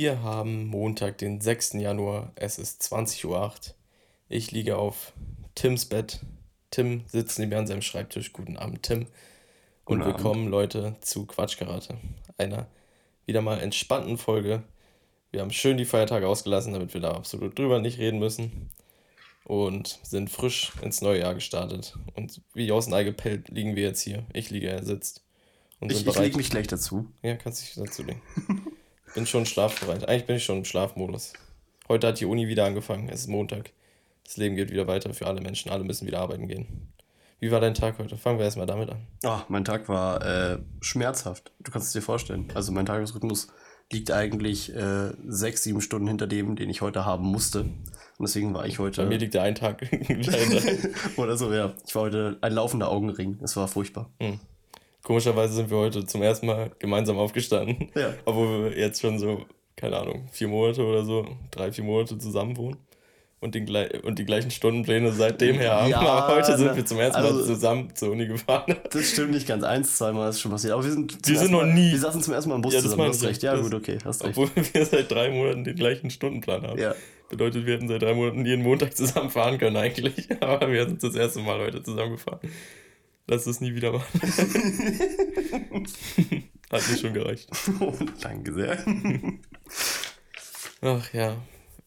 Wir haben Montag, den 6. Januar. Es ist 20.08 Uhr. Ich liege auf Tims Bett. Tim sitzt neben mir an seinem Schreibtisch. Guten Abend, Tim. Und Guten willkommen, Leute, zu Quatschkarate. Einer wieder mal entspannten Folge. Wir haben schön die Feiertage ausgelassen, damit wir da absolut drüber nicht reden müssen. Und sind frisch ins neue Jahr gestartet. Und wie aus dem Ei gepellt liegen wir jetzt hier. Ich liege, er sitzt. Und Ich, ich bereit. leg mich gleich dazu. Ja, kannst dich dazu legen. Ich bin schon schlafbereit. Eigentlich bin ich schon im Schlafmodus. Heute hat die Uni wieder angefangen. Es ist Montag. Das Leben geht wieder weiter für alle Menschen. Alle müssen wieder arbeiten gehen. Wie war dein Tag heute? Fangen wir erstmal damit an. Ah, mein Tag war äh, schmerzhaft. Du kannst es dir vorstellen. Also mein Tagesrhythmus liegt eigentlich äh, sechs, sieben Stunden hinter dem, den ich heute haben musste. Und deswegen war ich heute. Bei mir liegt der ein Tag. Oder so, ja. Ich war heute ein laufender Augenring. Es war furchtbar. Komischerweise sind wir heute zum ersten Mal gemeinsam aufgestanden. Ja. Obwohl wir jetzt schon so, keine Ahnung, vier Monate oder so, drei, vier Monate zusammen wohnen. Und, den, und die gleichen Stundenpläne seitdem her haben. Ja, Aber heute sind wir zum ersten Mal also- zusammen zur Uni gefahren. Das stimmt nicht ganz. Eins, zweimal ist schon passiert. Aber wir sind. Wir sind noch Mal, nie- Wir saßen zum ersten Mal im Bus Ja, das zusammen. meine Hast recht. Ja, Das- gut, okay. Hast recht. Obwohl wir seit drei Monaten den gleichen Stundenplan haben. Ja. Bedeutet, wir hätten seit drei Monaten jeden Montag zusammen fahren können eigentlich. Aber wir sind das erste Mal heute zusammengefahren. Lass es nie wieder machen. Hat mir schon gereicht. Danke sehr. Ach ja,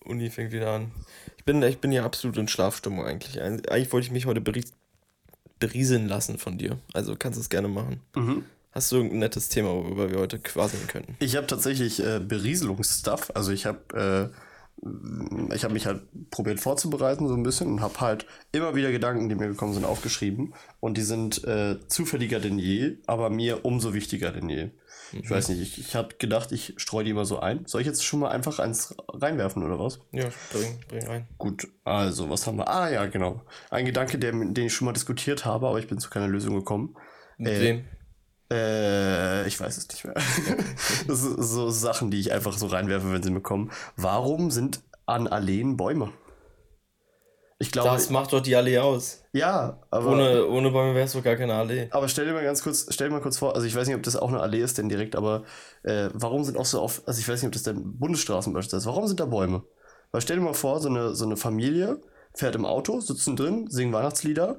Uni fängt wieder an. Ich bin, ich bin ja absolut in Schlafstimmung eigentlich. Eig- Eigentlich wollte ich mich heute beries berieseln lassen von dir. Also kannst du es gerne machen. Mhm. Hast du irgendein nettes Thema, worüber wir heute quasseln könnten? Ich habe tatsächlich äh, Berieselungsstuff. Also ich habe äh, ich habe mich halt probiert vorzubereiten so ein bisschen und habe halt immer wieder Gedanken, die mir gekommen sind, aufgeschrieben. Und die sind äh, zufälliger denn je, aber mir umso wichtiger denn je. Ich weiß nicht, ich, ich habe gedacht, ich streue die immer so ein. Soll ich jetzt schon mal einfach eins reinwerfen oder was? Ja, bring, bring rein. Gut, also, was haben wir? Ah, ja, genau. Ein Gedanke, der, den ich schon mal diskutiert habe, aber ich bin zu keiner Lösung gekommen. Mit Äh, wem? Äh, ich weiß es nicht mehr. das sind so Sachen, die ich einfach so reinwerfe, wenn sie mir kommen. Warum sind an Alleen Bäume? Ich glaube, Das macht doch die Allee aus. ja, aber, Ohne, ohne Bäume wäre es doch gar keine Allee. aber stell dir mal ganz kurz, stell dir mal kurz vor, also ich weiß nicht, ob das auch eine Allee ist denn direkt, aber äh, warum sind auch so oft, also ich weiß nicht, ob das denn Bundesstraßen beispielsweise ist, warum sind da Bäume? Weil stell dir mal vor, so eine, so eine Familie fährt im Auto, sitzen drin, singen Weihnachtslieder,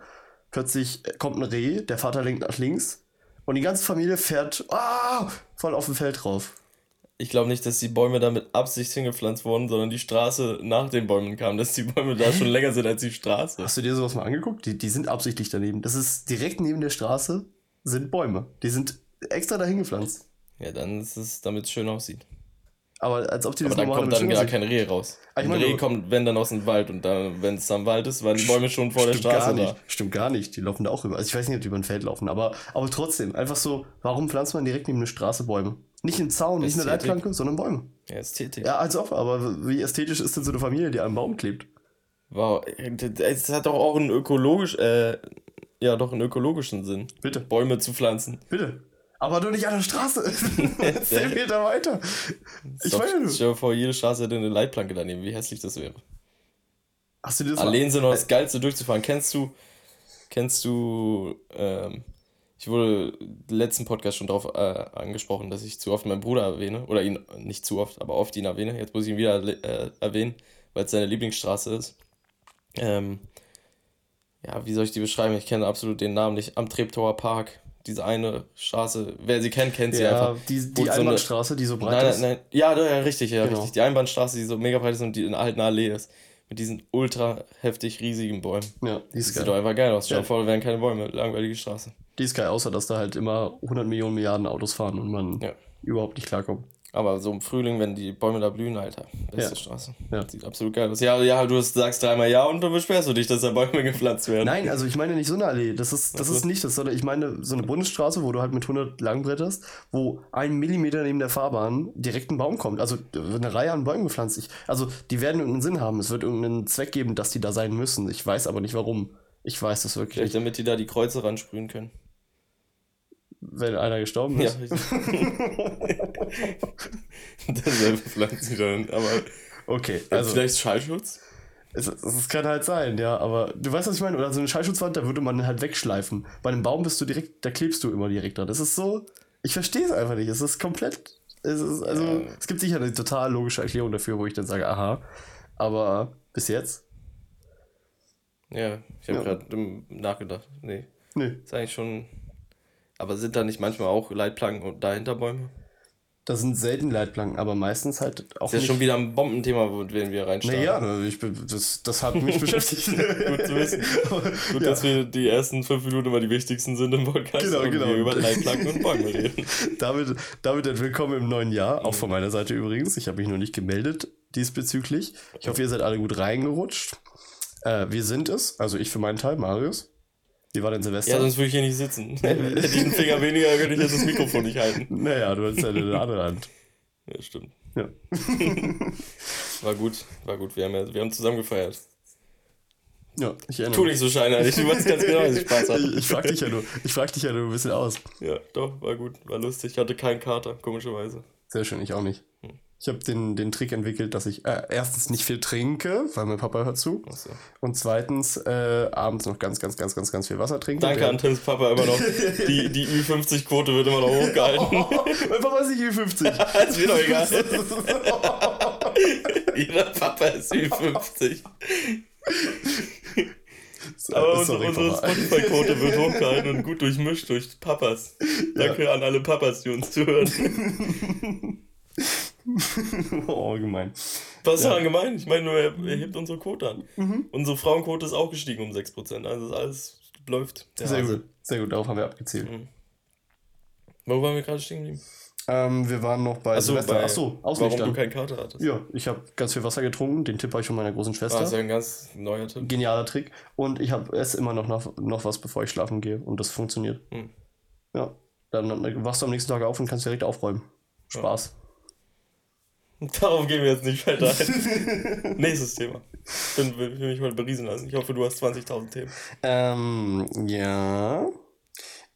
plötzlich kommt ein Reh, der Vater lenkt nach links und die ganze Familie fährt ah, voll auf dem Feld drauf. Ich glaube nicht, dass die Bäume da mit Absicht hingepflanzt wurden, sondern die Straße nach den Bäumen kam, dass die Bäume da schon länger sind als die Straße. Hast du dir sowas mal angeguckt? Die, die sind absichtlich daneben. Das ist direkt neben der Straße sind Bäume. Die sind extra dahin gepflanzt. Ja, dann ist es, damit es schön aussieht. Aber als ob die das Aber dann kommt dann gar kein Reh raus. Ah, ich Ein Reh kommt, wenn dann aus dem Wald und dann, wenn es am Wald ist, waren die Bäume schon vor der Stimmt gar Straße nicht. da. Stimmt gar nicht. Die laufen da auch rüber. Also ich weiß nicht, ob die über ein Feld laufen, aber, aber trotzdem, einfach so, warum pflanzt man direkt neben eine Straße Bäume? Nicht einen Zaun, nicht eine Ästhetik. Leitplanke, sondern Bäume. Ja, Ästhetik. Ja, als ob, aber wie ästhetisch ist denn so eine Familie, die an einem Baum klebt? Wow, es hat doch auch einen ökologisch, äh, ja, doch einen ökologischen Sinn. Bitte. Bäume zu pflanzen. Bitte. Aber doch nicht an der Straße. Zehn Meter weiter. Ich Doch, meine, stell dir vor, jede Straße hätte eine Leitplanke daneben, wie hässlich das wäre. hast du dir das Alleen sind noch das Geilste durchzufahren. Kennst du, kennst du, ähm, ich wurde im letzten Podcast schon darauf äh, angesprochen, dass ich zu oft meinen Bruder erwähne. Oder ihn, nicht zu oft, aber oft ihn erwähne. Jetzt muss ich ihn wieder äh, erwähnen, weil es seine Lieblingsstraße ist. Ähm, ja, wie soll ich die beschreiben? Ich kenne absolut den Namen nicht. Am Treptower Park. Diese eine Straße. Wer sie kennt, kennt sie Ja, einfach. die, die so eine- Einbahnstraße, die so breit Nein, ist. nein, nein. Ja, ja, richtig, ja, Genau. richtig. Die Einbahnstraße, die so mega breit ist und die in eine Allee ist. Mit diesen ultra heftig riesigen Bäumen. Ja, die Das ist sieht geil. doch einfach geil aus. Stell dir Ja. vor, da wären keine Bäume. Langweilige Straße. Die ist geil, außer dass da halt immer 100 Millionen Milliarden Autos fahren und man Ja. überhaupt nicht klarkommt. Aber so im Frühling, wenn die Bäume da blühen, Alter. Beste Ja. Straße. Ja. Sieht absolut geil aus. Ja, ja, du sagst dreimal ja und dann beschwerst du dich, dass da Bäume gepflanzt werden. Nein, also ich meine nicht so eine Allee. Das ist, das ist nicht das, sondern ich meine so eine Bundesstraße, wo du halt mit 100 langbretterst, wo ein Millimeter neben der Fahrbahn direkt ein Baum kommt. Also eine Reihe an Bäumen gepflanzt. Ich, also die werden irgendeinen Sinn haben. Es wird irgendeinen Zweck geben, dass die da sein müssen. Ich weiß aber nicht warum. Ich weiß das wirklich Vielleicht nicht. damit die da die Kreuze ransprühen können. Wenn einer gestorben Ja, ist. richtig. Dasselbe pflanzen sie dann. Aber Okay, also, also vielleicht Schallschutz? es, es kann halt sein, ja. Aber du weißt, was ich meine? Oder so eine Schallschutzwand, da würde man halt wegschleifen. Bei einem Baum bist du direkt, da klebst du immer direkt dran. Das ist so, ich verstehe es einfach nicht. Es ist komplett Es ist, also, Ja. es gibt sicher eine total logische Erklärung dafür, wo ich dann sage, aha. Aber bis jetzt? Ja, ich habe Ja. gerade nachgedacht. Nee, Nee. ist eigentlich schon. Aber sind da nicht manchmal auch Leitplanken und dahinter Bäume? Das sind selten Leitplanken, aber meistens halt auch Ist ja schon wieder ein Bombenthema, wo wir reinstarten. naja, ich, das, das hat mich beschäftigt. Gut zu wissen. Gut, Ja. dass wir die ersten fünf Minuten immer die wichtigsten sind im Podcast Genau, und genau. wir über Leitplanken und Bäume reden. damit, damit ein Willkommen im neuen Jahr, auch von meiner Seite übrigens. Ich habe mich noch nicht gemeldet diesbezüglich. Ich hoffe, ihr seid alle gut reingerutscht. Äh, wir sind es, also ich für meinen Teil, Marius. Wie war denn Silvester? Ja, sonst würde ich hier nicht sitzen. Hätte ich einen Finger weniger, könnte ich jetzt das Mikrofon nicht halten. naja, du hast ja eine andere Hand. Ja, stimmt. Ja. War gut, war gut. Wir haben, ja, wir haben zusammen gefeiert. ja, ich erinnere Tu nicht so scheinheilig, du weißt ganz genau, dass ich Spaß hatte. Ich, ich frag dich ja nur, ich frag dich ja nur ein bisschen aus. Ja, doch, war gut, war lustig. Ich hatte keinen Kater, komischerweise. Sehr schön, ich auch nicht. Ich habe den, den Trick entwickelt, dass ich äh, erstens nicht viel trinke, weil mein Papa hört zu. Achso. Und zweitens äh, abends noch ganz, ganz, ganz, ganz, ganz viel Wasser trinke. Danke an Tims Papa immer noch. Die, die Ü50-Quote wird immer noch hochgehalten. mein Papa ist nicht Ü50. ist mir doch egal. Jeder Papa ist Ü50. Aber unsere, Sorry, unsere. Spotify-Quote wird hochgehalten und gut durchmischt durch Papas. Danke an alle Papas, die uns zuhören. oh, gemein. Was ist daran gemein? Ich meine nur, er, er hebt unsere Quote an. Unsere Frauenquote ist auch gestiegen um 6%. Also ist alles läuft. Sehr Hase. gut, sehr gut, darauf haben wir abgezielt. Wo waren wir gerade stehen geblieben? Ähm, wir waren noch bei Achso, Silvester. bei, Achso, warum du keinen Kater hattest. Ja, ich habe ganz viel Wasser getrunken. Den Tipp habe ich von meiner großen Schwester. ist ja ein ganz neuer Tipp. Genialer Trick. Und ich habe esse immer noch, noch, noch was, bevor ich schlafen gehe. Und das funktioniert. Hm. Ja. Dann, dann wachst du am nächsten Tag auf und kannst direkt aufräumen. Spaß. Darauf gehen wir jetzt nicht weiter ein. Nächstes Thema. Ich bin, will, will mich heute beriesen lassen. Ich hoffe, du hast 20.000 Themen. Ähm, ja.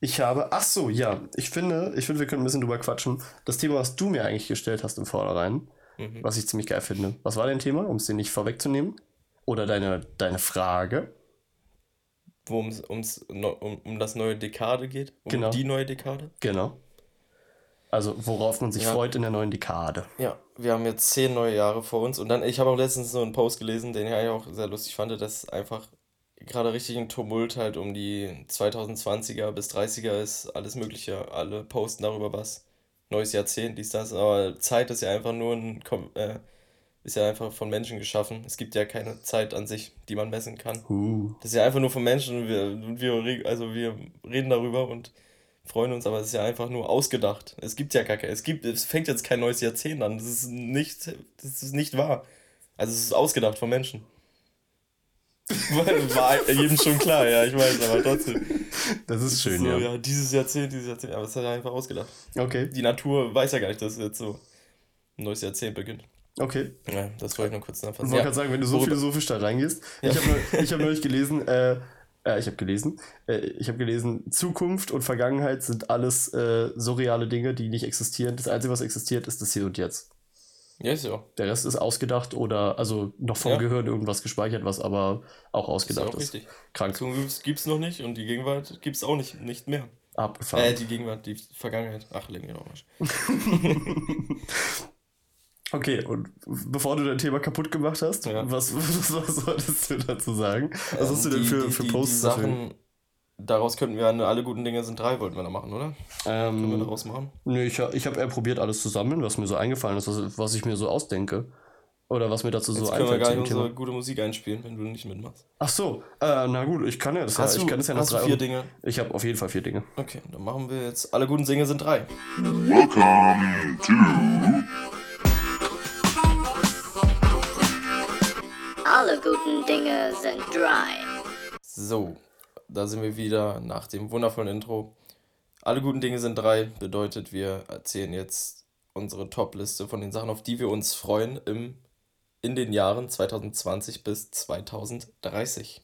Ich habe, ach so, ja, ich finde, ich finde, wir können ein bisschen drüber quatschen. Das Thema, was du mir eigentlich gestellt hast im Vornherein, Mhm. was ich ziemlich geil finde. Was war dein Thema, um es dir nicht vorwegzunehmen? Oder deine, deine Frage? Es ums, neu- um, um das neue Dekade geht. Um Genau. die neue Dekade. Genau. Also, worauf man sich Ja. freut in der neuen Dekade. Ja, wir haben jetzt zehn neue Jahre vor uns. Und dann, ich habe auch letztens so einen Post gelesen, den ich eigentlich auch sehr lustig fand, dass einfach gerade richtig ein Tumult halt um die 2020er bis 30er ist, alles Mögliche. Alle posten darüber was. Neues Jahrzehnt, dies, das. Aber Zeit ist ja einfach nur ein, Kom- äh, ist ja einfach von Menschen geschaffen. Es gibt ja keine Zeit an sich, die man messen kann. Uh. Das ist ja einfach nur von Menschen und wir, und wir, also wir reden darüber und freuen uns, aber es ist ja einfach nur ausgedacht. Es gibt ja gar kein, es gibt, es fängt jetzt kein neues Jahrzehnt an. Das ist nicht, das ist nicht wahr. Also es ist ausgedacht von Menschen. War jedem schon klar, ja, ich weiß, aber trotzdem. Das ist schön, so, ja. ja. dieses Jahrzehnt, dieses Jahrzehnt, aber es ist ja einfach ausgedacht. Okay, Die Natur weiß ja gar nicht, dass jetzt so ein neues Jahrzehnt beginnt. okay. Ja, das wollte ich nur kurz Ich nachfassen. wollte Ja. gerade sagen, wenn du so Worüber- philosophisch da reingehst. Ja. Ich habe ich hab neulich gelesen, äh, äh, ich habe gelesen, äh, ich habe gelesen, Zukunft und Vergangenheit sind alles äh, surreale Dinge, die nicht existieren. Das Einzige, was existiert, ist das Hier und Jetzt. Ja, ist ja. Der Rest ist ausgedacht oder also noch vom Ja. Gehirn irgendwas gespeichert, was aber auch Ist ja ausgedacht auch ist. Krank. Zukunft gibt's noch nicht und die Gegenwart gibt's auch nicht, nicht mehr. Abgefahren. Äh, die Gegenwart, die Vergangenheit. Ach, leck mich doch Arsch. Okay, und bevor du dein Thema kaputt gemacht hast, Ja. was, was, was solltest du dazu sagen? Was hast du denn Ähm, Die- für, die, für Posts die? Sachen, daraus könnten wir eine Alle guten Dinge sind drei, wollten wir da machen, oder? Können wir Ähm, daraus machen? nö, ich, ich habe eher probiert, alles zu sammeln, was mir so eingefallen ist, was, was ich mir so ausdenke. Oder was mir dazu so Jetzt können wir einfällt gar nicht unsere gute Musik einspielen, wenn du nicht mitmachst. Ach so, äh, na gut, ich kann ja das Hast ja, du, ich kann das ja nach hast du drei vier Euro- Dinge? Ich habe auf jeden Fall vier Dinge. Okay, dann machen wir jetzt Alle guten Dinge sind drei. Welcome to Alle guten Dinge sind drei. So, da sind wir wieder nach dem wundervollen Intro. Alle guten Dinge sind drei, bedeutet, wir erzählen jetzt unsere Top-Liste von den Sachen, auf die wir uns freuen im, in den Jahren 2020 bis 2030.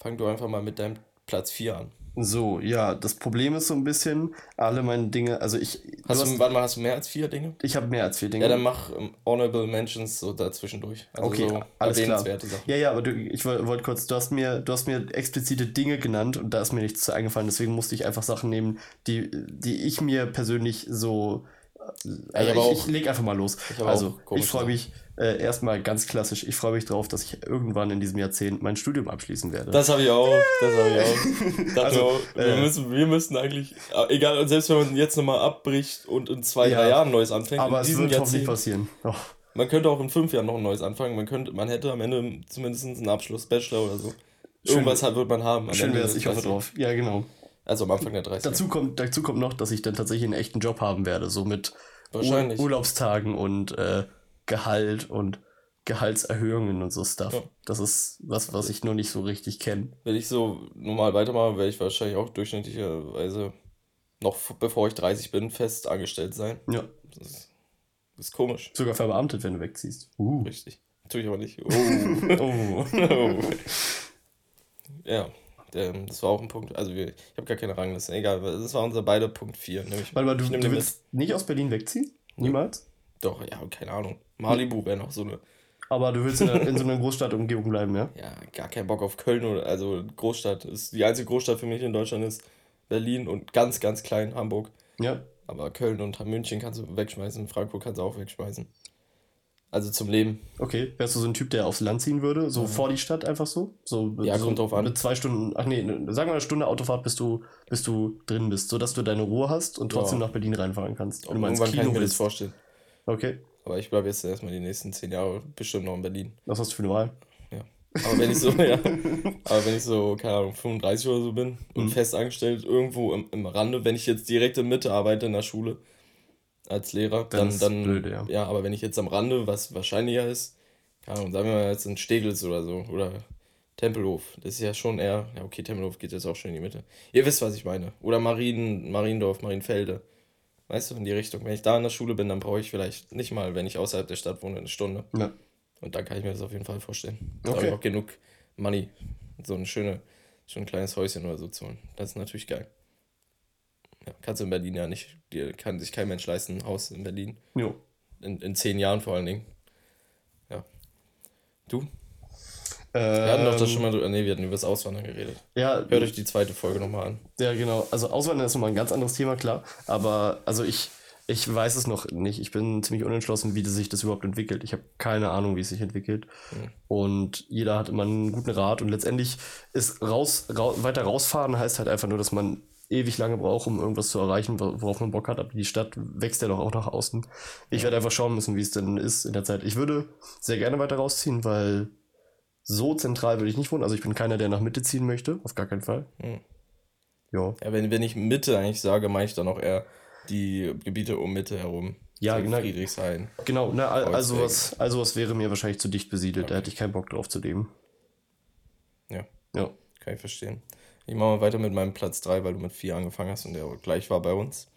Fang du einfach mal mit deinem Platz 4 an. So, ja, das Problem ist so ein bisschen, alle meine Dinge, also ich. Hast du, hast- warte mal, hast du mehr als vier Dinge? ich habe mehr als vier Dinge. Ja, dann mach ähm, Honorable Mentions so dazwischendurch. Also Okay, so alles klar. Sachen. Ja, ja, aber du, ich wollte wollt kurz, du hast, mir, du hast mir explizite Dinge genannt und da ist mir nichts zu eingefallen, deswegen musste ich einfach Sachen nehmen, die, die ich mir persönlich so Also aber ich, auch- ich leg einfach mal los. habe Also, ich freue mich äh, erstmal ganz klassisch, ich freue mich drauf, dass ich irgendwann in diesem Jahrzehnt mein Studium abschließen werde. Das habe ich auch. Das habe ich auch. Also, wir, äh, müssen, wir müssten eigentlich, äh, egal, und selbst wenn man jetzt nochmal abbricht und in zwei, Ja. drei Jahren ein neues anfängt, aber es wird hoffentlich passieren. Oh, man könnte auch in fünf Jahren noch ein neues anfangen. Man könnte, man hätte am Ende zumindest einen Abschluss, Bachelor oder so. Irgendwas halt wird man haben. schön wäre es, ich hoffe 30. drauf. Ja, genau. Also am Anfang der 30. Dazu kommt, dazu kommt noch, dass ich dann tatsächlich einen echten Job haben werde, so mit. Ur Urlaubstagen und äh, Gehalt und Gehaltserhöhungen und so Stuff. Ja. Das ist was, was ich noch nicht so richtig kenne. Wenn ich so normal weitermache, werde ich wahrscheinlich auch durchschnittlicherweise noch bevor ich 30 bin, fest angestellt sein. Ja. Das ist, das ist komisch. Sogar verbeamtet, wenn du wegziehst. Uh. Richtig. Tue ich aber nicht. Oh. Oh. oh. ja, der, das war auch ein Punkt. Also wir, ich habe gar keine Rangliste. Egal, das war unser beide Punkt 4. Nämlich, Warte mal, du, du willst nicht aus Berlin wegziehen? Niemals? Doch, ja, keine Ahnung. Malibu wäre noch so eine. Aber du willst in, der- in so einer Großstadtumgebung bleiben, ja? Ja, gar keinen Bock auf Köln oder also Großstadt. Ist die einzige Großstadt für mich in Deutschland ist Berlin und ganz, ganz klein Hamburg. Ja. Aber Köln und München kannst du wegschmeißen, Frankfurt kannst du auch wegschmeißen. Also zum Leben. Okay. Wärst du so ein Typ, der aufs Land ziehen würde? So vor die Stadt einfach so? so Ja, so kommt drauf an. Mit zwei Stunden, ach nee, ne, sagen wir eine Stunde Autofahrt, bis du, bis du drin bist, sodass du deine Ruhe hast und trotzdem Ja. nach Berlin reinfahren kannst. Und Irgendwann kann ich Kino mir das willst. vorstellen. Okay. Aber ich bleibe jetzt erstmal die nächsten zehn Jahre bestimmt noch in Berlin. Was hast du für eine Wahl? Ja. Aber wenn ich so, ja, aber wenn ich so, keine Ahnung, 35 oder so bin Mhm. und fest angestellt irgendwo im, im Rande, wenn ich jetzt direkt in Mitte arbeite in der Schule als Lehrer, Dann dann, ist dann, blöd, ja. aber wenn ich jetzt am Rande, was wahrscheinlicher ist, keine Ahnung, sagen wir mal jetzt in Steglitz oder so, oder Tempelhof, das ist ja schon eher, ja okay, Tempelhof geht jetzt auch schon in die Mitte. Ihr wisst, was ich meine. Oder Marien, Mariendorf, Marienfelde. Weißt du, in die Richtung. Wenn ich da in der Schule bin, dann brauche ich vielleicht nicht mal, wenn ich außerhalb der Stadt wohne, eine Stunde. Ja. Und dann kann ich mir das auf jeden Fall vorstellen. Da Okay. habe ich auch genug Money, so ein schöne, so ein kleines Häuschen oder so zu holen. Das ist natürlich geil. Ja, kannst du in Berlin ja nicht. Dir kann sich kein Mensch leisten, ein Haus in Berlin. Jo. In, in zehn Jahren vor allen Dingen. Ja. Du? Wir hatten doch das schon mal, drü- nee, wir hatten über das Auswandern geredet. Ja, Hört euch die zweite Folge nochmal an. Ja, genau. Also Auswandern ist nochmal ein ganz anderes Thema, klar. Aber also ich, ich weiß es noch nicht. Ich bin ziemlich unentschlossen, wie sich das überhaupt entwickelt. Ich habe keine Ahnung, wie es sich entwickelt. Und jeder hat immer einen guten Rat. Und letztendlich ist raus, rau, weiter rausfahren heißt halt einfach nur, dass man ewig lange braucht, um irgendwas zu erreichen, wor- worauf man Bock hat. Aber die Stadt wächst ja doch auch nach außen. Ich werde einfach schauen müssen, wie es denn ist in der Zeit. Ich würde sehr gerne weiter rausziehen, weil so zentral würde ich nicht wohnen. Also ich bin keiner, der nach Mitte ziehen möchte. Auf gar keinen Fall. Hm. Ja. Wenn, wenn ich Mitte eigentlich sage, meine ich dann auch eher die Gebiete um Mitte herum. Ja, genau. Friedrichshain. Genau, al- also was, also was wäre mir wahrscheinlich zu dicht besiedelt, da hätte ich keinen Bock drauf zu leben. Ja. Ja. Kann ich verstehen. Ich mache mal weiter mit meinem Platz 3, weil du mit 4 angefangen hast und der gleich war bei uns.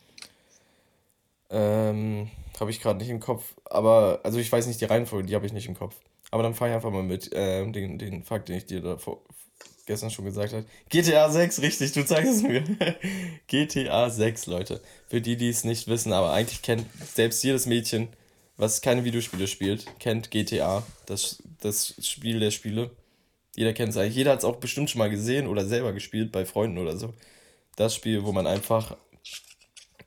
Ähm, habe ich gerade nicht im Kopf. Aber, also ich weiß nicht die Reihenfolge, die habe ich nicht im Kopf. Aber dann fahre ich einfach mal mit ähm, den, den Fakt, den ich dir da vor, gestern schon gesagt habe. GTA 6, richtig, du zeigst es mir. GTA 6, Leute. Für die, die es nicht wissen, aber eigentlich kennt selbst jedes Mädchen, was keine Videospiele spielt, kennt GTA, das, das Spiel der Spiele. Jeder kennt es eigentlich. Jeder hat es auch bestimmt schon mal gesehen oder selber gespielt bei Freunden oder so. Das Spiel, wo man einfach,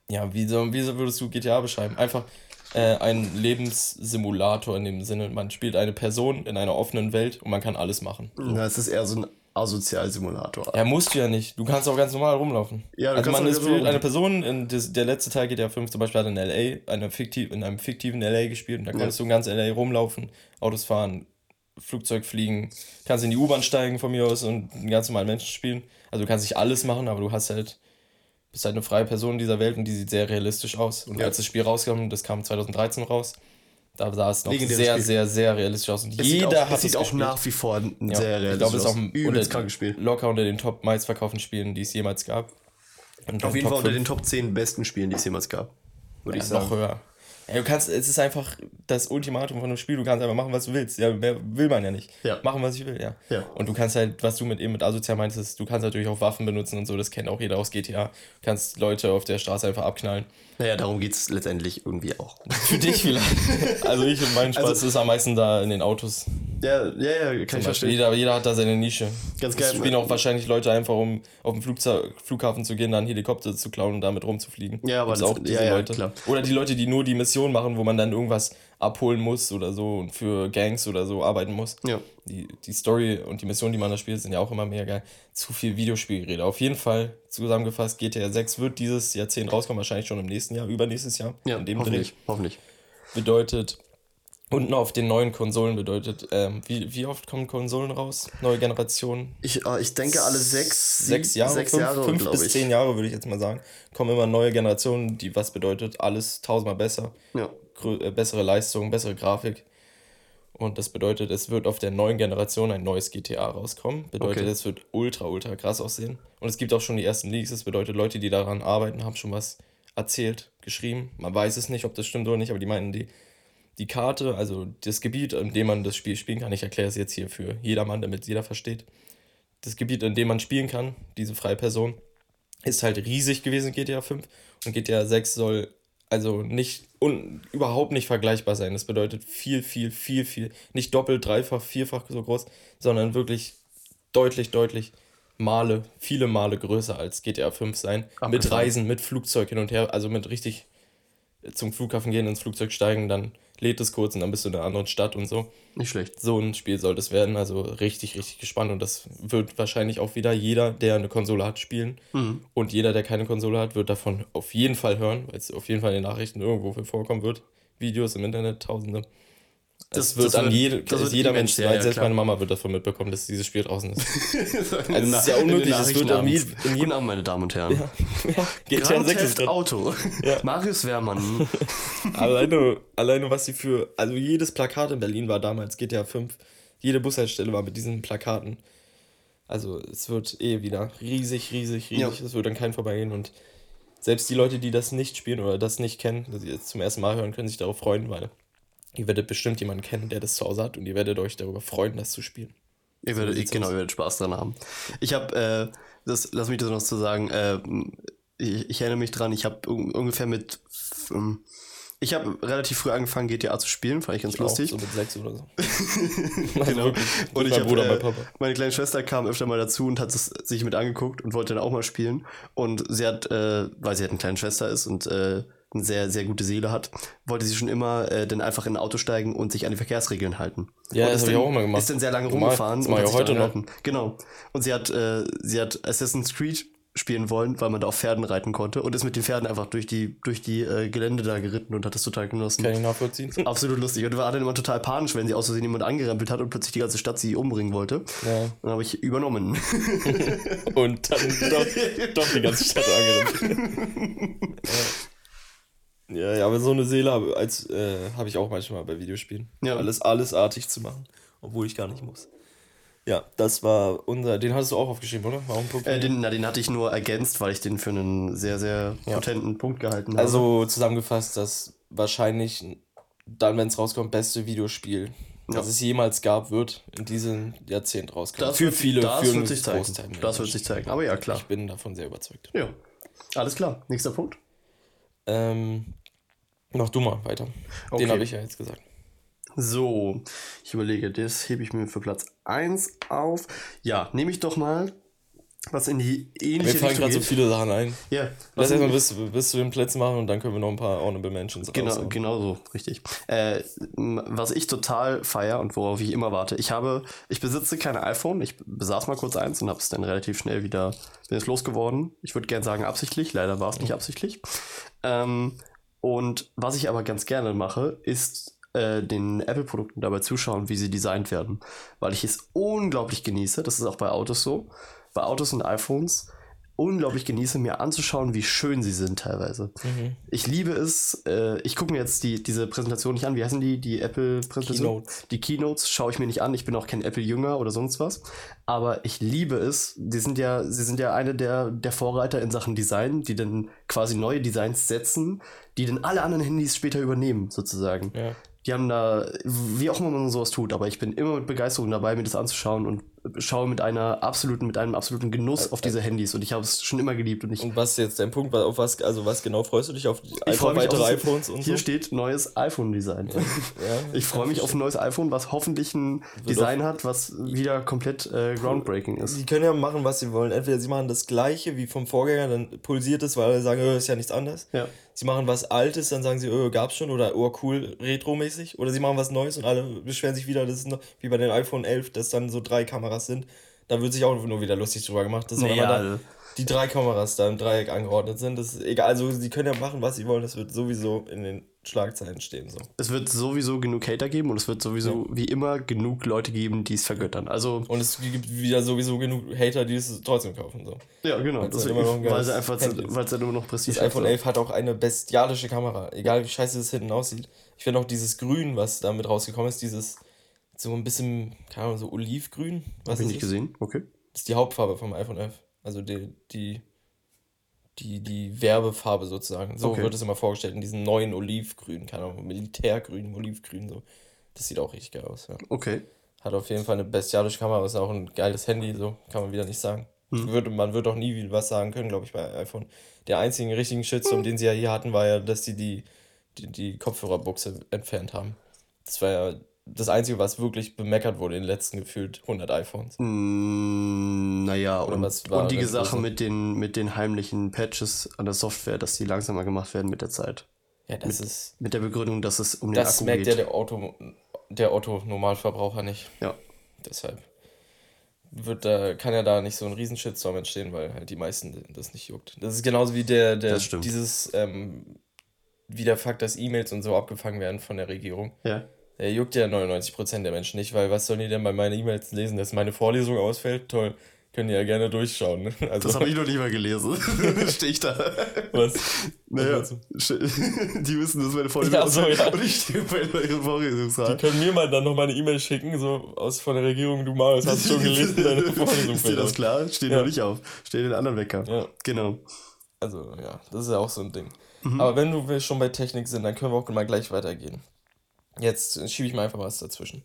ja, wie, so, wie so würdest du GTA beschreiben? Einfach äh, ein Lebenssimulator in dem Sinne. Man spielt eine Person in einer offenen Welt und man kann alles machen. Na, es ist eher so ein Asozialsimulator. Ja, musst du ja nicht. Du kannst auch ganz normal rumlaufen. Ja, du also kannst man ist eine Person, in des, der letzte Teil GTA 5 zum Beispiel hat in LA, eine fiktiv, in einem fiktiven LA gespielt und da konntest du in ganz LA rumlaufen, Autos fahren, Flugzeug fliegen, kannst in die U-Bahn steigen von mir aus und einen ganz normalen Menschen spielen. Also du kannst nicht alles machen, aber du hast halt, bist halt eine freie Person in dieser Welt und die sieht sehr realistisch aus. Und Ja. als das Spiel rauskam, das kam 2013 raus, da sah es noch Legendäres sehr, Spiel. sehr, sehr realistisch aus. Und Es jeder sieht auch, hat es sieht auch gespielt. nach wie vor ein Ja, sehr ich realistisch glaube, es ist auch aus. ein Spiel. locker unter den top meistverkauften Spielen, die es jemals gab. Und Auf jeden Top Fall unter 5. den Top 10 besten Spielen, die es jemals gab. Würde ja, ich sagen. noch höher. Ja, du kannst, es ist einfach das Ultimatum von einem Spiel, du kannst einfach machen, was du willst. Ja, mehr will man ja nicht. Ja. Machen, was ich will, ja. Ja. Und du kannst halt, was du mit eben mit asozial meintest, du kannst natürlich auch Waffen benutzen und so, das kennt auch jeder aus GTA. Du kannst Leute auf der Straße einfach abknallen. Naja, darum geht es letztendlich irgendwie auch. Für dich vielleicht. also ich und mein Spaß Also- ist am meisten da in den Autos. Ja, ja, ja, kann ich Beispiel. verstehen. Jeder, jeder hat da seine Nische. Ganz geil. spielen auch wahrscheinlich Leute einfach, um auf den Flughafen zu gehen, dann Helikopter zu klauen und damit rumzufliegen. Ja, aber Gibt's das- auch diese ja, ja, Leute. klar. Oder die Leute, die nur die Mission machen, wo man dann irgendwas abholen muss oder so und für Gangs oder so arbeiten muss. Ja. Die, die Story und die Mission, die man da spielt, sind ja auch immer mega geil. Zu viel Videospielgerede. Auf jeden Fall zusammengefasst, GTA 6 wird dieses Jahrzehnt rauskommen, wahrscheinlich schon im nächsten Jahr, übernächstes Jahr. Ja, in dem hoffentlich, Dreh. hoffentlich. Bedeutet, und auf den neuen Konsolen bedeutet, ähm, wie, wie oft kommen Konsolen raus? Neue Generationen? Ich, äh, ich denke alle sechs, sechs Jahre, sechs fünf, Jahre fünf bis ich. zehn Jahre würde ich jetzt mal sagen, kommen immer neue Generationen, die was bedeutet, alles tausendmal besser, Ja. Äh, bessere Leistung, bessere Grafik. Und das bedeutet, es wird auf der neuen Generation ein neues GTA rauskommen. Bedeutet, Okay. es wird ultra, ultra krass aussehen. Und es gibt auch schon die ersten Leaks. Das bedeutet, Leute, die daran arbeiten, haben schon was erzählt, geschrieben. Man weiß es nicht, ob das stimmt oder nicht, aber die meinten, die, die Karte, also das Gebiet, in dem man das Spiel spielen kann, ich erkläre es jetzt hier für jedermann, damit jeder versteht. Das Gebiet, in dem man spielen kann, diese freie Person, ist halt riesig gewesen in GTA 5 und GTA 6 soll also nicht und überhaupt nicht vergleichbar sein. Das bedeutet viel, viel, viel, viel, nicht doppelt, dreifach, vierfach so groß, sondern wirklich deutlich, deutlich Male, viele Male größer als GTA 5 sein. Mit Abgefahren. Reisen, mit Flugzeug hin und her, also mit richtig zum Flughafen gehen, ins Flugzeug steigen, dann lädt es kurz und dann bist du in einer anderen Stadt und so Nicht schlecht. so ein Spiel soll das werden. Also richtig, richtig gespannt. Und das wird wahrscheinlich auch wieder jeder, der eine Konsole hat, spielen. Mhm. Und jeder, der keine Konsole hat, wird davon auf jeden Fall hören, weil es auf jeden Fall in den Nachrichten irgendwo vorkommen wird. Videos im Internet, tausende. Das- Das, wird das an wird- jede, das wird jeder Mensch, ja, ja, selbst klar. meine Mama wird davon mitbekommen, dass dieses Spiel draußen ist. also es ist ja unmöglich, es wird in jedem- Abend, meine Damen und Herren. ja, GTA Grand 6 ist Theft drin. Auto. Marius Wehrmann. alleine, alleine was sie für, also jedes Plakat in Berlin war damals GTA 5. Jede Bushaltestelle war mit diesen Plakaten. Also es wird eh wieder riesig, riesig, riesig. Ja. Es wird an keinen vorbeigehen und selbst die Leute, die das nicht spielen oder das nicht kennen, die jetzt zum ersten Mal hören, können sich darauf freuen, weil ihr werdet bestimmt jemanden kennen, der das zu Hause hat und ihr werdet euch darüber freuen, das zu spielen. Ihr werdet, sieht's genau, aus. ihr werdet Spaß dran haben. Ich habe, äh, das, lass mich das noch zu sagen, äh, ich, ich erinnere mich dran, ich habe ungefähr mit, ähm, ich habe relativ früh angefangen, GTA zu spielen, fand ich ganz lustig. Auch so mit sechs oder so. genau. wirklich. Und ich Mein hab, Bruder, äh, mein Papa. meine kleine Schwester kam öfter mal dazu und hat es sich mit angeguckt und wollte dann auch mal spielen. Und sie hat, äh, weil sie halt eine kleine Schwester ist und äh, eine sehr, sehr gute Seele hat, wollte sie schon immer äh, dann einfach in ein Auto steigen und sich an die Verkehrsregeln halten. Ja, und das ist hab ich auch immer gemacht. Ist dann sehr lange Normal. rumgefahren. Das und mach ich heute noch. Genau. Und sie hat, äh, sie hat Assassin's Creed spielen wollen, weil man da auf Pferden reiten konnte und ist mit den Pferden einfach durch die, durch die äh, Gelände da geritten und hat das total genossen. Kann ich nachvollziehen. Absolut lustig. Und war dann immer total panisch, wenn sie aus Versehen jemand angerempelt hat und plötzlich die ganze Stadt sie umbringen wollte. Ja. Dann habe ich übernommen. Und dann doch, doch die ganze Stadt angerannt. ja. ja, ja, aber so eine Seele habe äh, habe ich auch manchmal bei Videospielen. Ja. Alles, alles artig zu machen, obwohl ich gar nicht muss. Ja, das war unser. Den hattest du auch aufgeschrieben, oder? Warum Punkt? äh, den, na, den hatte ich nur ergänzt, weil ich den für einen sehr, sehr Ja. potenten Punkt gehalten habe. also zusammengefasst, das wahrscheinlich dann, wenn es rauskommt, beste Videospiel, das es jemals gab, wird in diesem Jahrzehnt rauskommen. das für wird, viele, das für wird sich zeigen. Großteil. Das wird sich zeigen. Aber ja, klar. Ich bin davon sehr überzeugt. Ja. Alles klar. Nächster Punkt. Ähm, mach du mal weiter. Okay. Den habe ich ja jetzt gesagt. So, ich überlege, das hebe ich mir für Platz 1 auf. Ja, nehme ich doch mal was in die Mir ähnliche fallen Richtung gerade so viele Sachen ein. Ja, Lass was in- erstmal bis, bis zu den Plätzen machen und dann können wir noch ein paar Honorable Mentions Genau, raushauen. genau so, richtig. Äh, was ich total feier und worauf ich immer warte, ich habe, ich besitze kein iPhone, ich besaß mal kurz eins und habe es dann relativ schnell wieder, bin es losgeworden. Ich würde gerne sagen absichtlich, leider war es nicht absichtlich. Ähm, und was ich aber ganz gerne mache, ist äh, den Apple-Produkten dabei zuschauen, wie sie designt werden. Weil ich es unglaublich genieße, das ist auch bei Autos so, bei Autos und iPhones, unglaublich genieße, mir anzuschauen, wie schön sie sind teilweise. Ich liebe es, äh, ich gucke mir jetzt die, diese Präsentation nicht an, wie heißen die, die Apple-Präsentation? Die Keynotes schaue ich mir nicht an, ich bin auch kein Apple-Jünger oder sonst was, aber ich liebe es, die sind ja, sie sind ja eine der, der Vorreiter in Sachen Design, die dann quasi neue Designs setzen, die dann alle anderen Handys später übernehmen, sozusagen. Ja. Die haben da, wie auch immer man sowas tut, aber ich bin immer mit Begeisterung dabei, mir das anzuschauen und schaue mit einer absoluten, mit einem absoluten Genuss auf diese Handys und ich habe es schon immer geliebt und ich, Und was ist jetzt dein Punkt? Auf was, also was genau freust du dich auf? Die, ich einfach freue mich weitere auf, iPhones und Hier so? steht neues iPhone-Design. ich freue mich auf ein neues iPhone, was hoffentlich ein Design hat, was wieder komplett äh, groundbreaking ist. Sie können ja machen, was sie wollen. Entweder sie machen das gleiche wie vom Vorgänger, dann pulsiert es, weil alle sagen, oh, ist ja nichts anderes. Ja. Sie machen was Altes, dann sagen sie, oh, gab's schon oder oh, cool, retromäßig. Oder sie machen was Neues und alle beschweren sich wieder, das ist noch, wie bei den iPhone 11, dass dann so drei Kameras sind. Da wird sich auch nur wieder lustig drüber gemacht, dass Nee, ja, also- die drei Kameras da im Dreieck angeordnet sind. Das ist egal. Also sie können ja machen, was sie wollen. Das wird sowieso in den Schlagzeilen stehen. So. Es wird sowieso genug Hater geben und es wird sowieso wie immer genug Leute geben, die es vergöttern. Also, Und es gibt wieder sowieso genug Hater, die es trotzdem kaufen. So. ja, genau. Halt weil sie einfach, ist. weil es halt immer noch Prestige Das iPhone hat. 11 hat auch eine bestialische Kamera. Egal wie scheiße es hinten aussieht. Ich finde auch dieses Grün, was damit rausgekommen ist, dieses so ein bisschen, keine Ahnung, so Olivgrün. Was Hab ich ist nicht das? gesehen. Okay. Das ist die Hauptfarbe vom iPhone 11. Also die, die, die, die Werbefarbe sozusagen. So Okay. wird es immer vorgestellt in diesem neuen Olivgrün, keine Ahnung, Militärgrün, Olivgrün, so. Das sieht auch richtig geil aus, ja. Okay. Hat auf jeden Fall eine bestialische Kamera, ist auch ein geiles Handy, so kann man wieder nicht sagen. Würde, man wird auch nie was sagen können, glaube ich, bei iPhone. Der einzige richtigen Shitstorm, den sie ja hier hatten, war ja, dass sie die, die, die Kopfhörerbuchse entfernt haben. Das war ja das Einzige, was wirklich bemeckert wurde in den letzten gefühlt 100 iPhones. Mm, naja, und, was war und die das Sache mit den, mit den heimlichen Patches an der Software, dass die langsamer gemacht werden mit der Zeit. Ja, das ist. Mit der Begründung, dass es um den Das Akku merkt geht. ja der Auto, der Otto-Normalverbraucher nicht. ja. Deshalb wird da, kann ja da nicht so ein riesen Shitstorm entstehen, weil halt die meisten das nicht juckt. Das ist genauso wie der, der Das dieses, ähm, wie der Fakt, dass E-Mails und so abgefangen werden von der Regierung. ja. Der juckt ja 99% der Menschen nicht, weil was sollen die denn bei meinen E-Mails lesen, dass meine Vorlesung ausfällt? Toll. Können die ja gerne durchschauen. Ne? Also, Das habe ich noch mal gelesen. Stehe ich da. was? Naja, Was die wissen, dass meine Vorlesung Ja, so, ausfällt ja. und ich stehe bei ihrem Vorlesungssaal. Die können mir mal dann noch mal eine E-Mail schicken, so aus von der Regierung, du Marius, hast schon gelesen, deine Vorlesung Ist dir das klar? Steht Ja. noch nicht auf. Steht den anderen Wecker. Ja. Genau. Also, ja, das ist ja auch so ein Ding. Aber wenn wir schon bei Technik sind, dann können wir auch mal gleich weitergehen. Jetzt schiebe ich mal einfach was dazwischen.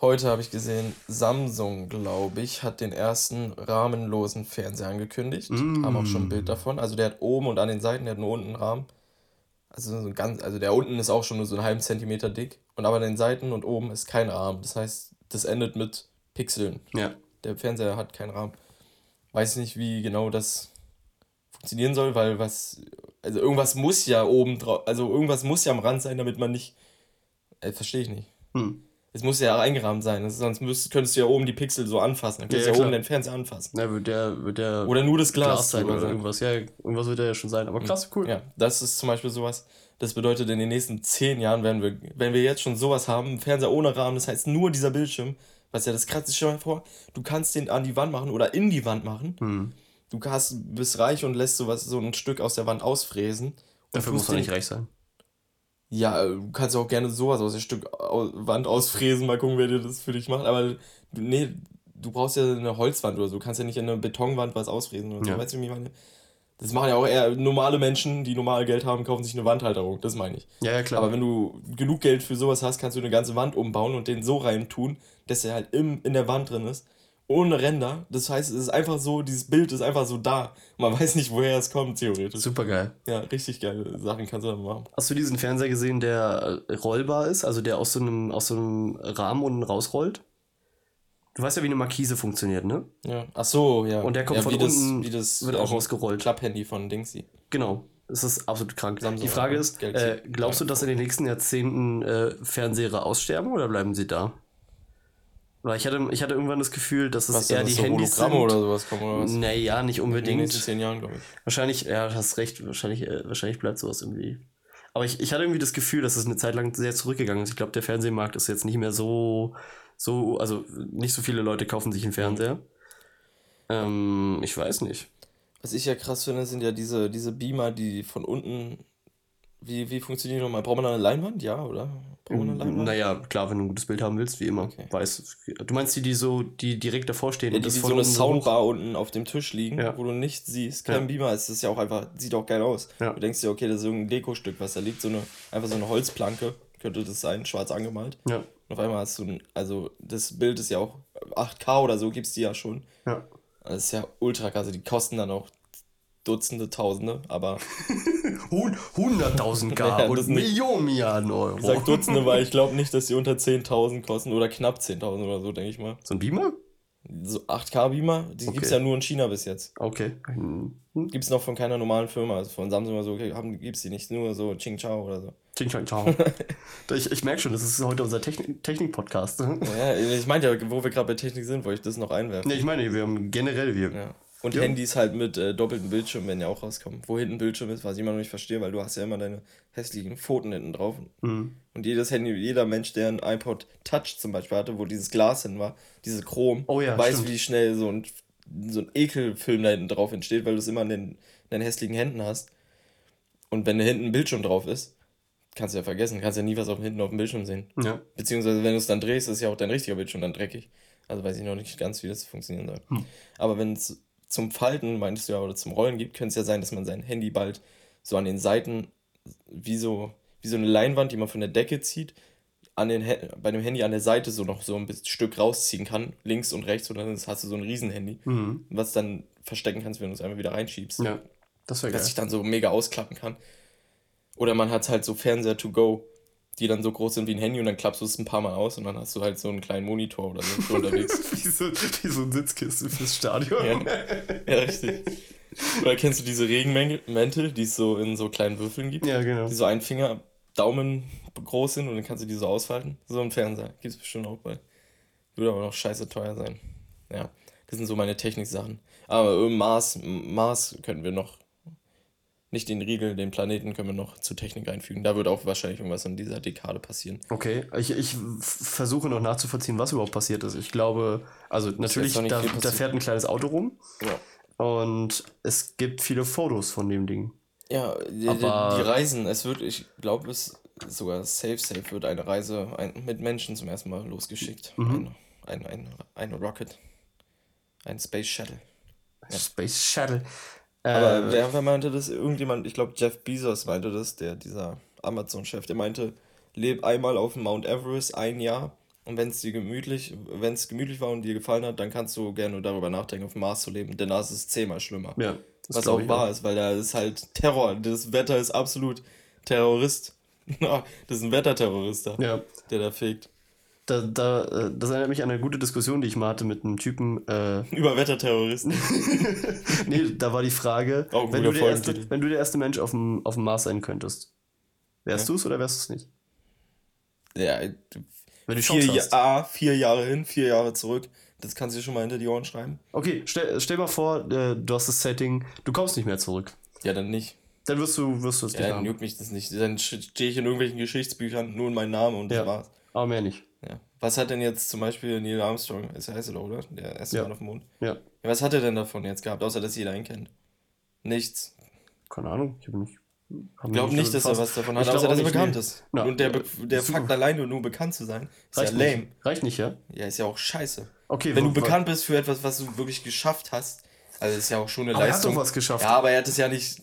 Heute habe ich gesehen, Samsung, glaube ich, hat den ersten rahmenlosen Fernseher angekündigt. Haben auch schon ein Bild davon. Also der hat oben und an den Seiten, der hat nur unten einen Rahmen. Also so ein ganz, also der unten ist auch schon nur so einen halben Zentimeter dick. Und aber an den Seiten und oben ist kein Rahmen. Das heißt, das endet mit Pixeln. Ja. Der Fernseher hat keinen Rahmen. Weiß nicht, wie genau das funktionieren soll, weil was. Also irgendwas muss ja oben drauf. Also irgendwas muss ja am Rand sein, damit man nicht. Äh, Verstehe ich nicht. Hm. Es muss ja eingerahmt sein. Sonst müsst, könntest du ja oben die Pixel so anfassen. Dann könntest Ja, du ja, ja, oben den Fernseher anfassen. Na, wird der, wird der Oder nur das Glas, Glas sein oder sein. irgendwas. Ja, irgendwas wird ja schon sein. Aber krass, cool. Ja, das ist zum Beispiel sowas. Das bedeutet, in den nächsten zehn Jahren werden wir, wenn wir jetzt schon sowas haben, einen Fernseher ohne Rahmen, das heißt nur dieser Bildschirm, was ja das krasseste dir mal vor, du kannst den an die Wand machen oder in die Wand machen. Hm. Du hast, bist reich und lässt sowas, so ein Stück aus der Wand ausfräsen. Dafür muss man nicht reich sein. Ja, du kannst auch gerne sowas aus dem Stück Wand ausfräsen, mal gucken, wer dir das für dich macht. Aber du- nee, du brauchst ja eine Holzwand oder so. Du kannst ja nicht in eine Betonwand was ausfräsen oder so. Ja. Weißt du, wie ich meine? Das machen ja auch eher normale Menschen, die normal Geld haben, kaufen sich eine Wandhalterung. Das meine ich. Ja, ja, klar. Aber wenn du genug Geld für sowas hast, kannst du eine ganze Wand umbauen und den so rein tun, dass er halt im, in der Wand drin ist. Ohne Ränder. Das heißt, es ist einfach so, dieses Bild ist einfach so da. Man weiß nicht, woher es kommt, theoretisch. Super geil. Ja, richtig geile Sachen kannst du da machen. Hast du diesen Fernseher gesehen, der äh, rollbar ist? Also der aus so einem, aus so einem Rahmen unten rausrollt? Du weißt ja, wie eine Markise funktioniert, ne? Ja. Ach so, ja. Und der kommt ja, von das, unten, wie das wird auch ähm, rausgerollt. Klapphandy von Dingsy. Genau. Das ist absolut krank. Samsung, Die Frage ist, äh, glaubst du, dass in den nächsten Jahrzehnten äh, Fernseher aussterben oder bleiben sie da? Weil ich hatte, ich hatte irgendwann das Gefühl, dass es Was eher die so Handys Hologramme sind. oder sowas kommen oder was? Naja, nicht In den nächsten unbedingt. zehn Jahren, glaube ich. Wahrscheinlich, ja, du hast recht, wahrscheinlich, äh, wahrscheinlich bleibt sowas irgendwie. Aber ich, ich hatte irgendwie das Gefühl, dass es eine Zeit lang sehr zurückgegangen ist. Ich glaube, der Fernsehmarkt ist jetzt nicht mehr so, so, also nicht so viele Leute kaufen sich einen Fernseher. Ähm, ich weiß nicht. Was ich ja krass finde, sind ja diese, diese Beamer, die von unten. Wie, wie funktionieren die nochmal? Braucht man da eine Leinwand? Ja, oder? Braucht man eine Leinwand? Naja, klar, wenn du ein gutes Bild haben willst, wie immer. Okay. Weiß, du meinst die, die so, die direkt davor stehen Ja, und die, das die so eine unten hoch- Soundbar unten auf dem Tisch liegen, Ja. wo du nicht siehst, kein Ja. Beamer ist, das ist ja auch einfach, sieht auch geil aus. Ja. Du denkst dir, okay, das ist irgendein Dekostück, was da liegt, so eine, einfach so eine Holzplanke, könnte das sein, schwarz angemalt. Ja. Und auf einmal hast du, ein, also das Bild ist ja auch 8K oder so gibt es die ja schon. Ja. Das ist ja ultra krass. Also Die kosten dann auch Dutzende, Tausende, aber Hun- 100.000 K Ja, und. Millionen Milliarden Euro. ich sag Dutzende, weil ich glaube nicht, dass die unter 10.000 kosten oder knapp 10.000 oder so, denke ich mal. so ein Beamer? So 8K-Beamer, die gibt's Okay. ja nur in China bis jetzt. Okay. Hm. Gibt's noch von keiner normalen Firma, also von Samsung oder so, haben, gibt's die nicht, nur so Ching Chao oder so. Ching, chang, ciao. ich ich merke schon, das ist heute unser Technik- Technik-Podcast. Ja, ich meinte ja, wo wir gerade bei Technik sind, wollte ich das noch einwerfen. ne, ich meine, wir haben generell, wir. Ja. Und Ja. Handys halt mit äh, doppeltem Bildschirm werden ja auch rauskommen. Wo hinten Bildschirm ist, was ich immer noch nicht verstehe, weil du hast ja immer deine hässlichen Pfoten hinten drauf. Mhm. Und jedes Handy, jeder Mensch, der ein iPod Touch zum Beispiel hatte, wo dieses Glas hin war, diese Chrom, Oh ja, weiß, stimmt. wie schnell so ein, so ein Ekelfilm da hinten drauf entsteht, weil du es immer in den, in deinen hässlichen Händen hast. Und wenn da hinten ein Bildschirm drauf ist, kannst du ja vergessen, kannst ja nie was auf, hinten auf dem Bildschirm sehen. Ja. Beziehungsweise, wenn du es dann drehst, ist ja auch dein richtiger Bildschirm dann dreckig. Also weiß ich noch nicht ganz, wie das funktionieren soll. Hm. Aber wenn es zum Falten, meintest du ja, oder zum Rollen gibt, könnte es ja sein, dass man sein Handy bald so an den Seiten, wie so, wie so eine Leinwand, die man von der Decke zieht, an den, bei dem Handy an der Seite so noch so ein bisschen Stück rausziehen kann, links und rechts, und dann hast du so ein Riesenhandy, Mhm. was dann verstecken kannst, wenn du es einfach wieder reinschiebst Ja. Das wäre dass geil. sich dann so mega ausklappen kann. Oder man hat halt so Fernseher to go, die dann so groß sind wie ein Handy und dann klappst du es ein paar Mal aus und dann hast du halt so einen kleinen Monitor oder so für unterwegs. wie, so, wie so ein Sitzkissen fürs Stadion. ja. ja, richtig. Oder kennst du diese Regenmäntel, die es so in so kleinen Würfeln gibt? Ja, genau. Die so ein Finger, Daumen groß sind und dann kannst du die so ausfalten. So ein Fernseher. Gibt es bestimmt auch bald. Würde aber noch scheiße teuer sein. Ja, das sind so meine Techniksachen. Aber im Mars, Mars können wir noch nicht den Riegel, den Planeten können wir noch zur Technik einfügen. Da wird auch wahrscheinlich irgendwas in dieser Dekade passieren. Okay, ich, ich versuche noch nachzuvollziehen, was überhaupt passiert ist. Ich glaube, also natürlich, da, da fährt ein kleines Auto rum Ja. und es gibt viele Fotos von dem Ding. Ja, die, Aber- die Reisen, es wird, ich glaube, es sogar safe, safe wird eine Reise ein, mit Menschen zum ersten Mal losgeschickt. Mhm. Ein, ein, ein, eine Rocket. Ein Space Shuttle. Space Shuttle. Aber Äh, wer, wer meinte das? Irgendjemand, ich glaube Jeff Bezos meinte das, der, dieser Amazon-Chef, der meinte, leb einmal auf dem Mount Everest ein Jahr und wenn es dir gemütlich, wenn es gemütlich war und dir gefallen hat, dann kannst du gerne darüber nachdenken, auf dem Mars zu leben, denn da ist es zehnmal schlimmer. ja, Was auch wahr ist, weil da ist halt Terror. Das Wetter ist absolut Terrorist. das ist ein Wetterterrorist da, Ja, der da fegt. Da, da, äh, das erinnert mich an eine gute Diskussion, die ich mal hatte mit einem Typen. Äh, Über Wetterterroristen. nee, da war die Frage, ein wenn, du der erste, wenn du der erste Mensch auf dem, auf dem Mars sein könntest, wärst Ja. du es oder wärst du es nicht? ja, Wenn du vier, Ja- hast. A, vier Jahre hin, vier Jahre zurück. Das kannst du dir schon mal hinter die Ohren schreiben. Okay, stell, stell mal vor, äh, du hast das Setting, du kommst nicht mehr zurück. Ja, dann nicht. Dann wirst du, wirst du es Ja, nicht dann juckt mich das nicht. Dann stehe ich in irgendwelchen Geschichtsbüchern nur in meinen Namen und das Ja. war's. Aber mehr nicht. Was hat denn jetzt zum Beispiel Neil Armstrong, ist er heißt er oder? Der erste Ja. Mann auf dem Mond. Ja, was hat er denn davon jetzt gehabt, außer dass jeder ihn kennt? Nichts. keine Ahnung. Ich habe nicht. Ich glaube nicht, dass er was davon hat, Ich außer dass er bekannt nee. ist. Ja. Und der, Be der. Fakt alleine nur bekannt zu sein, ist Reicht ja lame. Nicht. Reicht nicht, ja? Ja, ist ja auch scheiße. Okay, Wenn du bekannt bist für etwas, was du wirklich geschafft hast, also ist ja auch schon eine Aber er hat Leistung. doch was geschafft. Ja, aber er hat es ja nicht.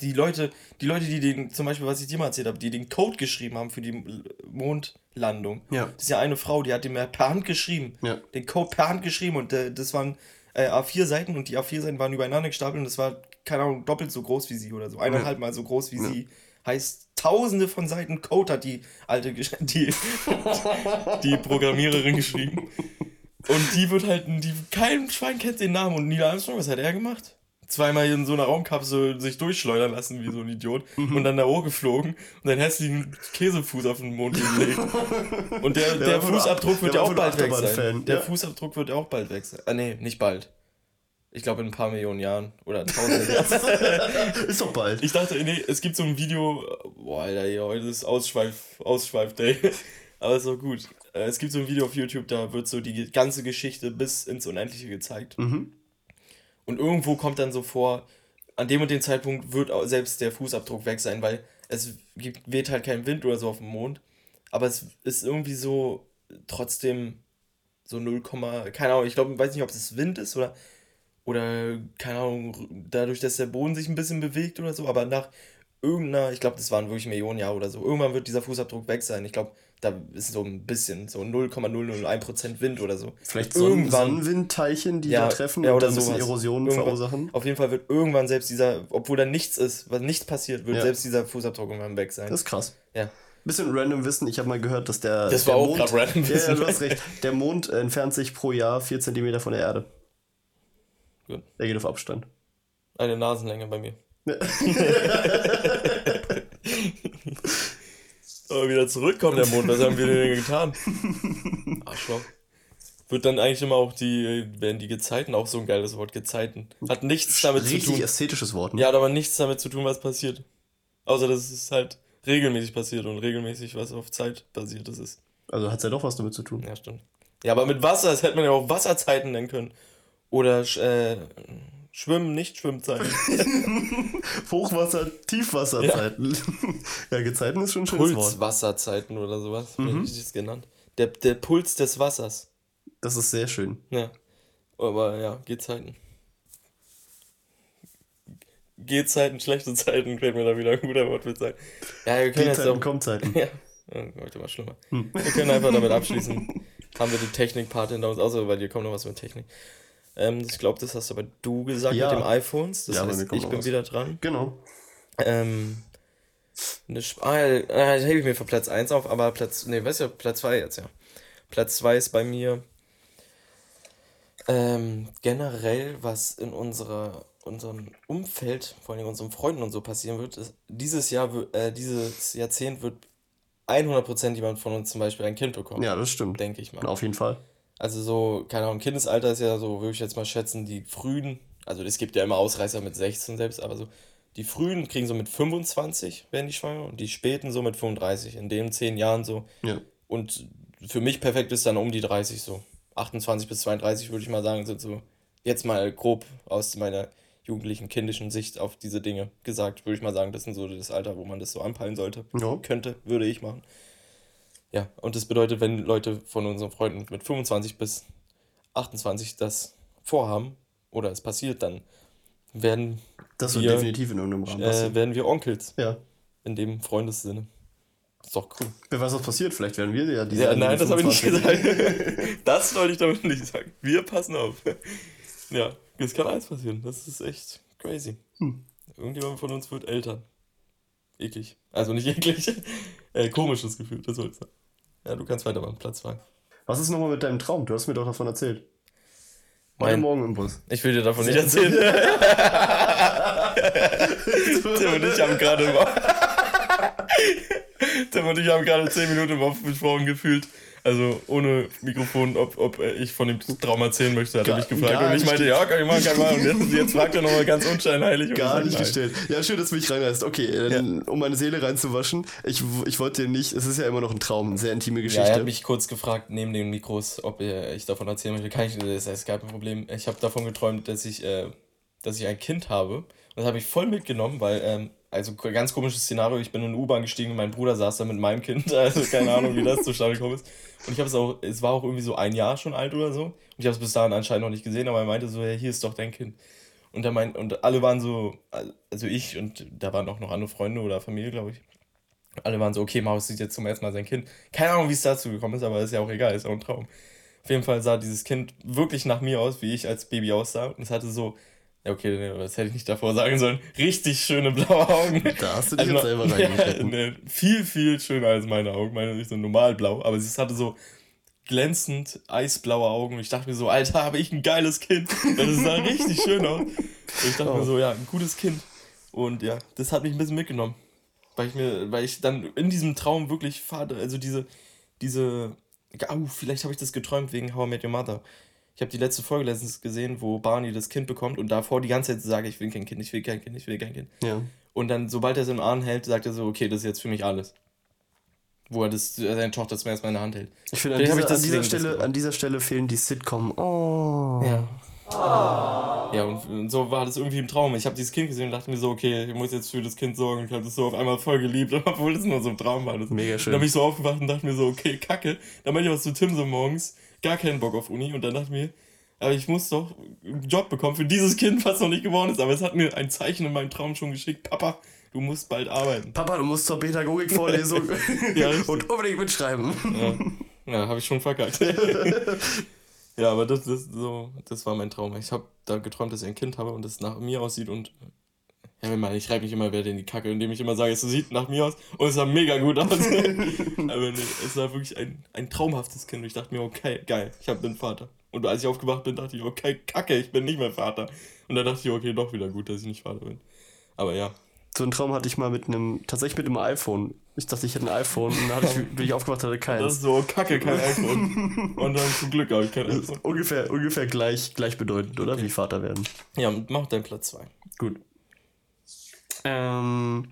Die Leute, die Leute, die den, zum Beispiel, was ich dir mal erzählt habe, die den Code geschrieben haben für die Mondlandung. Ja. Das ist ja eine Frau, die hat den per Hand geschrieben. Ja. Den Code per Hand geschrieben und äh, das waren äh, A4 Seiten und die A4 Seiten waren übereinander gestapelt und das war, keine Ahnung, doppelt so groß wie sie oder so. Eineinhalb Mal so groß wie sie. Heißt, tausende von Seiten Code hat die alte, die, die Programmiererin geschrieben. Und die wird halt, die, kein Schwein kennt den Namen. Und Neil Armstrong, was hat er gemacht? Zweimal in so einer Raumkapsel sich durchschleudern lassen wie so ein Idiot Mhm. und dann da hochgeflogen und einen hässlichen Käsefuß auf den Mond gelegt. Und der, der, nur Fußabdruck wird der ja auch bald weg sein. Achterbahn-Fan, Der ja. Fußabdruck wird ja auch bald weg sein. Ah, nee, nicht bald. Ich glaube in ein paar Millionen Jahren oder tausend Jahren. Ist doch bald. Ich dachte, nee, es gibt so ein Video, boah, Alter, heute ist Ausschweif, Ausschweif-Day. Aber ist doch gut. Äh, Es gibt so ein Video auf YouTube, da wird so die ganze Geschichte bis ins Unendliche gezeigt. Mhm. Und irgendwo kommt dann so vor, an dem und dem Zeitpunkt wird selbst der Fußabdruck weg sein, weil es gibt, weht halt kein Wind oder so auf dem Mond. Aber es ist irgendwie so trotzdem so 0, keine Ahnung, ich glaube, weiß nicht, ob es Wind ist oder, oder keine Ahnung, dadurch, dass der Boden sich ein bisschen bewegt oder so, aber nach irgendeiner, ich glaube, das waren wirklich Millionen Jahre oder so, irgendwann wird dieser Fußabdruck weg sein. Ich glaube, da ist so ein bisschen, so 0,001% Wind oder so. Vielleicht Und Sonnen Sonnenwindteilchen, die da treffen ja, und oder dann ein bisschen sowas. Erosion Irgendwann- verursachen. Auf jeden Fall wird irgendwann selbst dieser, obwohl da nichts ist, was nichts passiert, wird Ja. selbst dieser Fußabdruck irgendwann weg sein. Das ist krass. ja. Bisschen random Wissen. Ich habe mal gehört, dass der. Das der war auch Mond, random Ja, ja, du hast recht. Der Mond entfernt sich pro Jahr 4 cm von der Erde. Gut. Er geht auf Abstand. Eine Nasenlänge bei mir. Aber wieder zurückkommen, der Mond, was haben wir denn getan? Arschloch. Wird dann eigentlich immer auch die, werden die Gezeiten auch so ein geiles Wort, Gezeiten. Hat nichts damit zu Richtig tun. ästhetisches Wort. Ne? Ja, hat aber nichts damit zu tun, was passiert. Außer, dass es halt regelmäßig passiert und regelmäßig was auf Zeit basiertes ist. Also hat es ja doch was damit zu tun. Ja, stimmt. Ja, aber mit Wasser, das hätte man ja auch Wasserzeiten nennen können. Oder äh, Schwimmen, nicht Schwimmzeiten. Hochwasser, Tiefwasserzeiten. Ja, Gezeiten ist schon ein schönes. Pulswasserzeiten oder sowas, Mhm. ich das genannt. Der, der Puls des Wassers. Das ist sehr schön. Ja. Aber ja, Gehzeiten. Gehzeiten, schlechte Zeiten, fällt mir da wieder ein guter Wortwitz sein. Ja, wir können jetzt Gezeiten, auch. Kommzeiten. Ja, ja, heute mal schlimmer. Hm. Wir können einfach damit abschließen. Haben wir die Technik-Part hinter uns, außer weil dir kommt noch was mit Technik. Ähm, ich glaube, das hast aber du gesagt Ja. mit dem iPhones. Das Ja, heißt, ich bin was. wieder dran. Genau. Ähm, eine Sp ah, das hebe ich mir für Platz 1 auf, aber Platz, nee, weißt du, Platz 2 jetzt, ja. Platz 2 ist bei mir ähm, generell, was in unserer, unserem Umfeld, vor allem unseren Freunden und so passieren wird, ist, dieses Jahr, äh, dieses Jahrzehnt wird 100% jemand von uns zum Beispiel ein Kind bekommen, Ja, das stimmt. denke ich mal. Auf jeden Fall. Also so, keine Ahnung, Kindesalter ist ja so, würde ich jetzt mal schätzen, die frühen, also es gibt ja immer Ausreißer mit 16 selbst, aber so, die frühen kriegen so mit 25, werden die schwanger, und die späten so mit 35, in den 10 Jahren so. Ja. Und für mich perfekt ist dann um die 30 so. 28 bis 32 würde ich mal sagen, sind so, jetzt mal grob aus meiner jugendlichen, kindischen Sicht auf diese Dinge gesagt, würde ich mal sagen, das sind so das Alter, wo man das so anpeilen sollte. Ja. Könnte, würde ich machen. Ja, und das bedeutet, wenn Leute von unseren Freunden mit 25 bis 28 das vorhaben oder es passiert, dann werden, Das Wir, definitiv in irgendeinem Rahmen äh, werden wir Onkels Ja. in dem Freundessinne. Ist doch cool. Wer weiß, was passiert. Vielleicht werden wir ja diese. Ja, nein, die das habe ich nicht 25 gesagt. Das wollte ich damit nicht sagen. Wir passen auf. Ja, es kann alles passieren. Das ist echt crazy. Hm. Irgendjemand von uns wird Eltern. Eklig. Also nicht eklig. Äh, komisches Gefühl, das soll ich sagen. Ja, du kannst weitermachen. Platz 2. Was ist nochmal mit deinem Traum? Du hast mir doch davon erzählt. Heute Mein- Morgen im Bus. Ich will dir davon nicht erzählen. Tim und ich haben gerade Tim und ich haben gerade 10 Minuten im Off besprochen gefühlt. Also ohne Mikrofon, ob, ob ich von dem Traum erzählen möchte, hat er Gar- mich gefragt. Und ich meinte, ja, kann ich machen, kann ich machen. Und jetzt, jetzt fragt er nochmal ganz unscheinheilig. und Gar ich nicht gestellt. Ja, schön, dass du mich reinreißt. Okay, dann, um meine Seele reinzuwaschen. Ich, ich wollte dir nicht, es ist ja immer noch ein Traum, eine sehr intime Ja, er Geschichte. hat mich kurz gefragt, neben den Mikros, ob äh, ich davon erzählen möchte. Kann ich, das heißt, kein Problem. Ich habe davon geträumt, dass ich, äh, dass ich ein Kind habe. Und das habe ich voll mitgenommen, weil, ähm, also ganz komisches Szenario, ich bin in eine U-Bahn gestiegen und mein Bruder saß da mit meinem Kind. Also keine Ahnung, wie das zustande gekommen ist. Und ich habe es auch, es war auch irgendwie so ein Jahr schon alt oder so. Und ich habe es bis dahin anscheinend noch nicht gesehen, aber er meinte so, ja, hier ist doch dein Kind. Und, er meint, und alle waren so, also ich und da waren auch noch andere Freunde oder Familie, glaube ich. Alle waren so, okay, Maus sieht jetzt zum ersten Mal sein Kind. Keine Ahnung, wie es dazu gekommen ist, aber ist ja auch egal, ist auch ein Traum. Auf jeden Fall sah dieses Kind wirklich nach mir aus, wie ich als Baby aussah. Und es hatte so, okay, nee, das hätte ich nicht davor sagen sollen, richtig schöne blaue Augen. Da hast du dich jetzt selber ja, reingeschnitten. nee, Viel, viel schöner als meine Augen. Meine sind so normal blau, aber es hatte so glänzend eisblaue Augen. Und ich dachte mir so, Alter, habe ich ein geiles Kind. Das sah richtig schön aus. Und ich dachte mir so, ja, ein gutes Kind. Und ja, das hat mich ein bisschen mitgenommen. Weil ich mir, weil ich dann in diesem Traum wirklich fahre, also diese, diese, au, vielleicht habe ich das geträumt wegen How I Met Your Mother. Ich habe die letzte Folge letztens gesehen, wo Barney das Kind bekommt und davor die ganze Zeit sage, ich will kein Kind, ich will kein Kind, ich will kein Kind. Ja. Und dann, sobald er es im Arm hält, sagt er so, okay, das ist jetzt für mich alles. Wo er das, seine Tochter zum ersten Mal in der Hand hält. Ich finde, an, dieser, ich an, dieser Stelle, an dieser Stelle fehlen die Sitcom. Oh. Ja. Ja, und, und so war das irgendwie im Traum. Ich habe dieses Kind gesehen und dachte mir so, okay, ich muss jetzt für das Kind sorgen. Ich habe das so auf einmal voll geliebt, obwohl es nur so ein Traum war. Das, Mega schön. Dann bin ich so aufgewacht und dachte mir so, okay, kacke. Dann meinte ich was zu Tim so morgens, gar keinen Bock auf Uni. Und dann dachte ich mir, aber ich muss doch einen Job bekommen für dieses Kind, was noch nicht geworden ist. Aber es hat mir ein Zeichen in meinem Traum schon geschickt. Papa, du musst bald arbeiten. Papa, du musst zur Pädagogikvorlesung Ja, und unbedingt mitschreiben. Ja, ja habe ich schon verkackt. ja, aber das, das, so, das war mein Traum. Ich habe da geträumt, dass ich ein Kind habe und das nach mir aussieht und. Ja, ich meine, ich reibe mich immer wieder in die Kacke, indem ich immer sage, es sieht nach mir aus und es sah mega gut aus. aber nee, es war wirklich ein, ein traumhaftes Kind. Und ich dachte mir, okay, geil, ich hab, bin Vater. Und als ich aufgewacht bin, dachte ich, okay, kacke, ich bin nicht mehr Vater. Und dann dachte ich, okay, doch wieder gut, dass ich nicht Vater bin. Aber ja, So einen Traum hatte ich mal mit einem, tatsächlich mit einem iPhone. Ich dachte, ich hätte ein iPhone und dann hatte ich, bin ich aufgewacht, hatte das keins. ist so kacke, kein iPhone. Und dann zum Glück habe ich kein Das iPhone. ungefähr, ungefähr gleich, gleichbedeutend, oder? Wie Vater werden. Ja, mach deinen Platz 2. Gut. Ähm,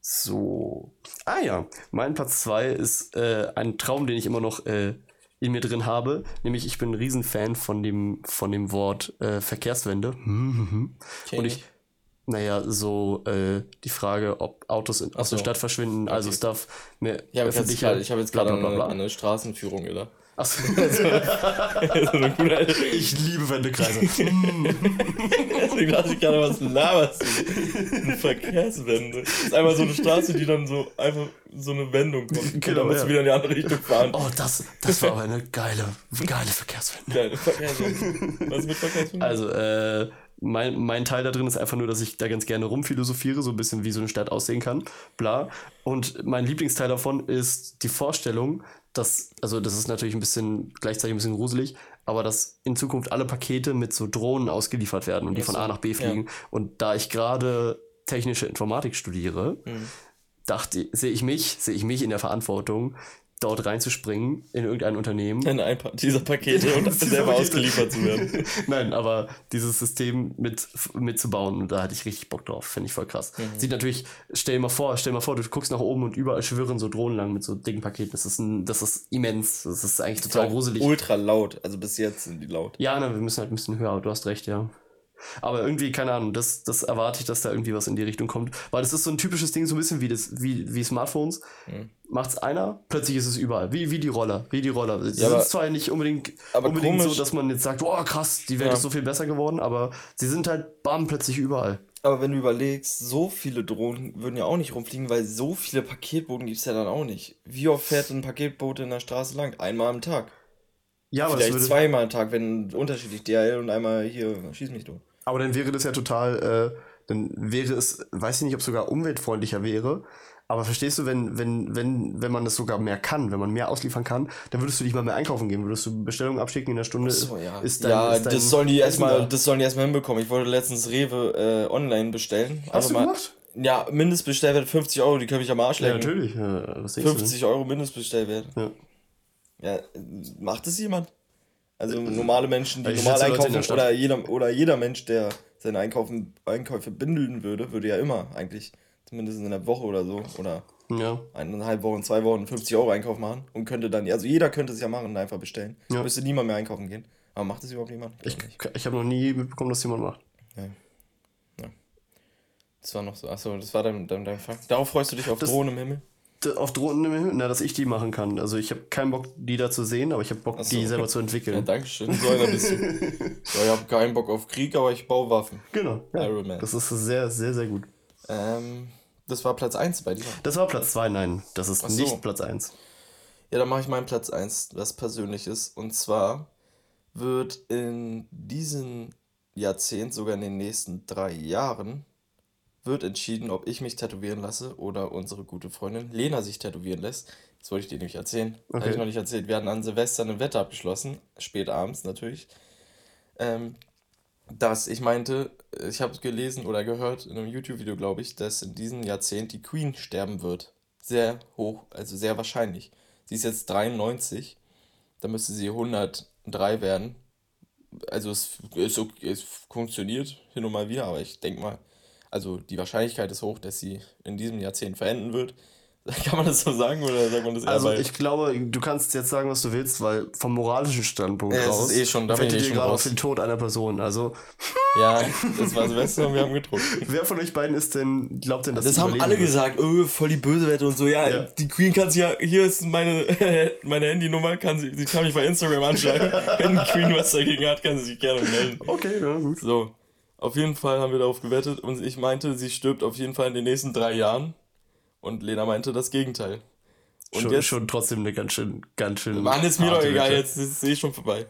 so. Ah ja, mein Platz 2 ist äh, ein Traum, den ich immer noch äh, in mir drin habe. Nämlich, ich bin ein Riesenfan von dem, von dem Wort äh, Verkehrswende. Und ich, naja, so äh, die Frage, ob Autos in, aus so. der Stadt verschwinden, also Stuff, mehr Ich habe jetzt, ich gerade eine- eine Straßenführung gedacht. Achso. so eine gute, ich liebe Wendekreise. deswegen dachte ich gerade, was laberst du? Eine Verkehrswende. Das ist einfach so eine Straße, die dann so einfach so eine Wendung kommt. und Genau, dann musst ja. du wieder in die andere Richtung fahren. Oh, das, das war aber eine geile, geile Verkehrswende. Geile Verkehrswende. Was mit Verkehrswende? Also, äh, mein, mein Teil da drin ist einfach nur, dass ich da ganz gerne rumphilosophiere, so ein bisschen wie so eine Stadt aussehen kann, bla. Und mein Lieblingsteil davon ist die Vorstellung, dass, also das ist natürlich ein bisschen, gleichzeitig ein bisschen gruselig, aber dass in Zukunft alle Pakete mit so Drohnen ausgeliefert werden und die Ach von A nach B ja. fliegen. Und da ich gerade technische Informatik studiere, Mhm. dachte, sehe ich mich, sehe ich mich in der Verantwortung, dort reinzuspringen in irgendein Unternehmen in ein paar dieser Pakete und selber Pakete. ausgeliefert zu werden. Nein, aber dieses System mit, mitzubauen, und da hatte ich richtig Bock drauf, finde ich voll krass. Mhm. Sieht natürlich, stell dir mal vor, stell dir mal vor, du guckst nach oben und überall schwirren so Drohnen lang mit so dicken Paketen. Das ist, ein, das ist immens. Das ist eigentlich total gruselig. Ultra laut. Also bis jetzt sind die laut. Ja, ne, wir müssen halt ein bisschen höher, aber du hast recht, ja. Aber irgendwie, keine Ahnung, das, das erwarte ich, dass da irgendwie was in die Richtung kommt. Weil das ist so ein typisches Ding, so ein bisschen wie, das, wie, wie Smartphones. Mhm. Macht's einer, plötzlich ist es überall. Wie, wie die Roller, wie die Roller. Sie Ja, sind zwar nicht unbedingt, unbedingt so, komisch- dass man jetzt sagt, oh krass, die Welt Ja. ist so viel besser geworden, aber sie sind halt bam, plötzlich überall. Aber wenn du überlegst, so viele Drohnen würden ja auch nicht rumfliegen, weil so viele Paketboten gibt es ja dann auch nicht. Wie oft fährt ein Paketboot in der Straße lang? Einmal am Tag. Ja, aber, das Vielleicht würde, zweimal am Tag, wenn unterschiedlich DHL und einmal hier, schieß mich tot. aber dann wäre das ja total, äh, dann wäre es, weiß ich nicht, ob es sogar umweltfreundlicher wäre. Aber verstehst du, wenn, wenn, wenn, wenn man das sogar mehr kann, wenn man mehr ausliefern kann, dann würdest du nicht mal mehr einkaufen gehen, würdest du Bestellungen abschicken in der Stunde. So, ja. ist dein, ja, ist dein das sollen die erstmal, da. das sollen die erstmal hinbekommen. Ich wollte letztens Rewe äh, online bestellen. Hast Einfach du mal, gemacht? Ja, Mindestbestellwert 50 Euro, die können mich am Arsch Ja, lecken. natürlich. Ja, was denkst 50 Euro Mindestbestellwert. du? Ja. Ja, macht es jemand? Also normale Menschen, die Ja, ich normal einkaufen oder jeder, oder jeder Mensch, der seine Einkaufen, Einkäufe bündeln würde, würde ja immer eigentlich, zumindest in einer Woche oder so, oder Ja. eineinhalb Wochen, zwei Wochen 50 Euro Einkauf machen und könnte dann, also jeder könnte es ja machen und einfach bestellen. Ja. Müsste niemand mehr einkaufen gehen. Aber macht es überhaupt jemand? Ich, nicht. ich habe noch nie mitbekommen, dass jemand macht. Das war noch so, achso, das war dein, dein, dein Fang. Darauf freust du dich auf Das- Drohnen im Himmel? Auf Drohnen im Himmel? Na, dass ich die machen kann. Also ich habe keinen Bock, die da zu sehen, aber ich habe Bock, so. die selber zu Ja, entwickeln. danke schön. So einer bist du. Ja, ich habe keinen Bock auf Krieg, aber ich baue Waffen. genau. Ja. Iron Man. Das ist sehr, sehr, sehr gut. Ähm, das war Platz 1 bei dir. Das war Platz 2, nein. Das ist so. nicht Platz 1. Ja, dann mache ich meinen Platz 1, was persönlich ist. Und zwar wird in diesem Jahrzehnt, sogar in den nächsten drei Jahren, wird entschieden, ob ich mich tätowieren lasse oder unsere gute Freundin Lena sich tätowieren lässt. Das wollte ich dir nämlich erzählen. Habe Okay. ich noch nicht erzählt. Wir hatten an Silvester eine Wette abgeschlossen, spät abends natürlich, ähm, dass ich meinte, ich habe gelesen oder gehört in einem YouTube-Video, glaube ich, dass in diesem Jahrzehnt die Queen sterben wird. Sehr hoch, also sehr wahrscheinlich. Sie ist jetzt 93, da müsste sie 103 werden. Also es, es, es funktioniert hin und mal wieder, aber ich denke mal, also die Wahrscheinlichkeit ist hoch, dass sie in diesem Jahrzehnt verenden wird. Kann man das so sagen oder sagt man das eher Also bei- ich glaube, du kannst jetzt sagen, was du willst, weil vom moralischen Standpunkt Ja, raus ist eh schon- da bin ich eh schon gerade raus. auf den Tod einer Person. Also Ja, das war Silvester und wir haben getrunken. wer von euch beiden ist denn, glaubt denn, dass Das haben alle wird? gesagt, oh, voll die böse Wette und so. Ja, Ja. die Queen kann sie ja, hier ist meine, meine Handynummer, kann sie, sie kann mich bei Instagram anschreiben. Wenn die Queen was dagegen hat, kann sie sich gerne melden. Okay, ja, gut. So. Auf jeden Fall haben wir darauf gewettet und ich meinte, sie stirbt auf jeden Fall in den nächsten drei Jahren. Und Lena meinte das Gegenteil. Und schon, jetzt, schon trotzdem eine ganz schön, ganz schön. Mann, ist mir doch egal, Wette. jetzt ist es eh schon vorbei.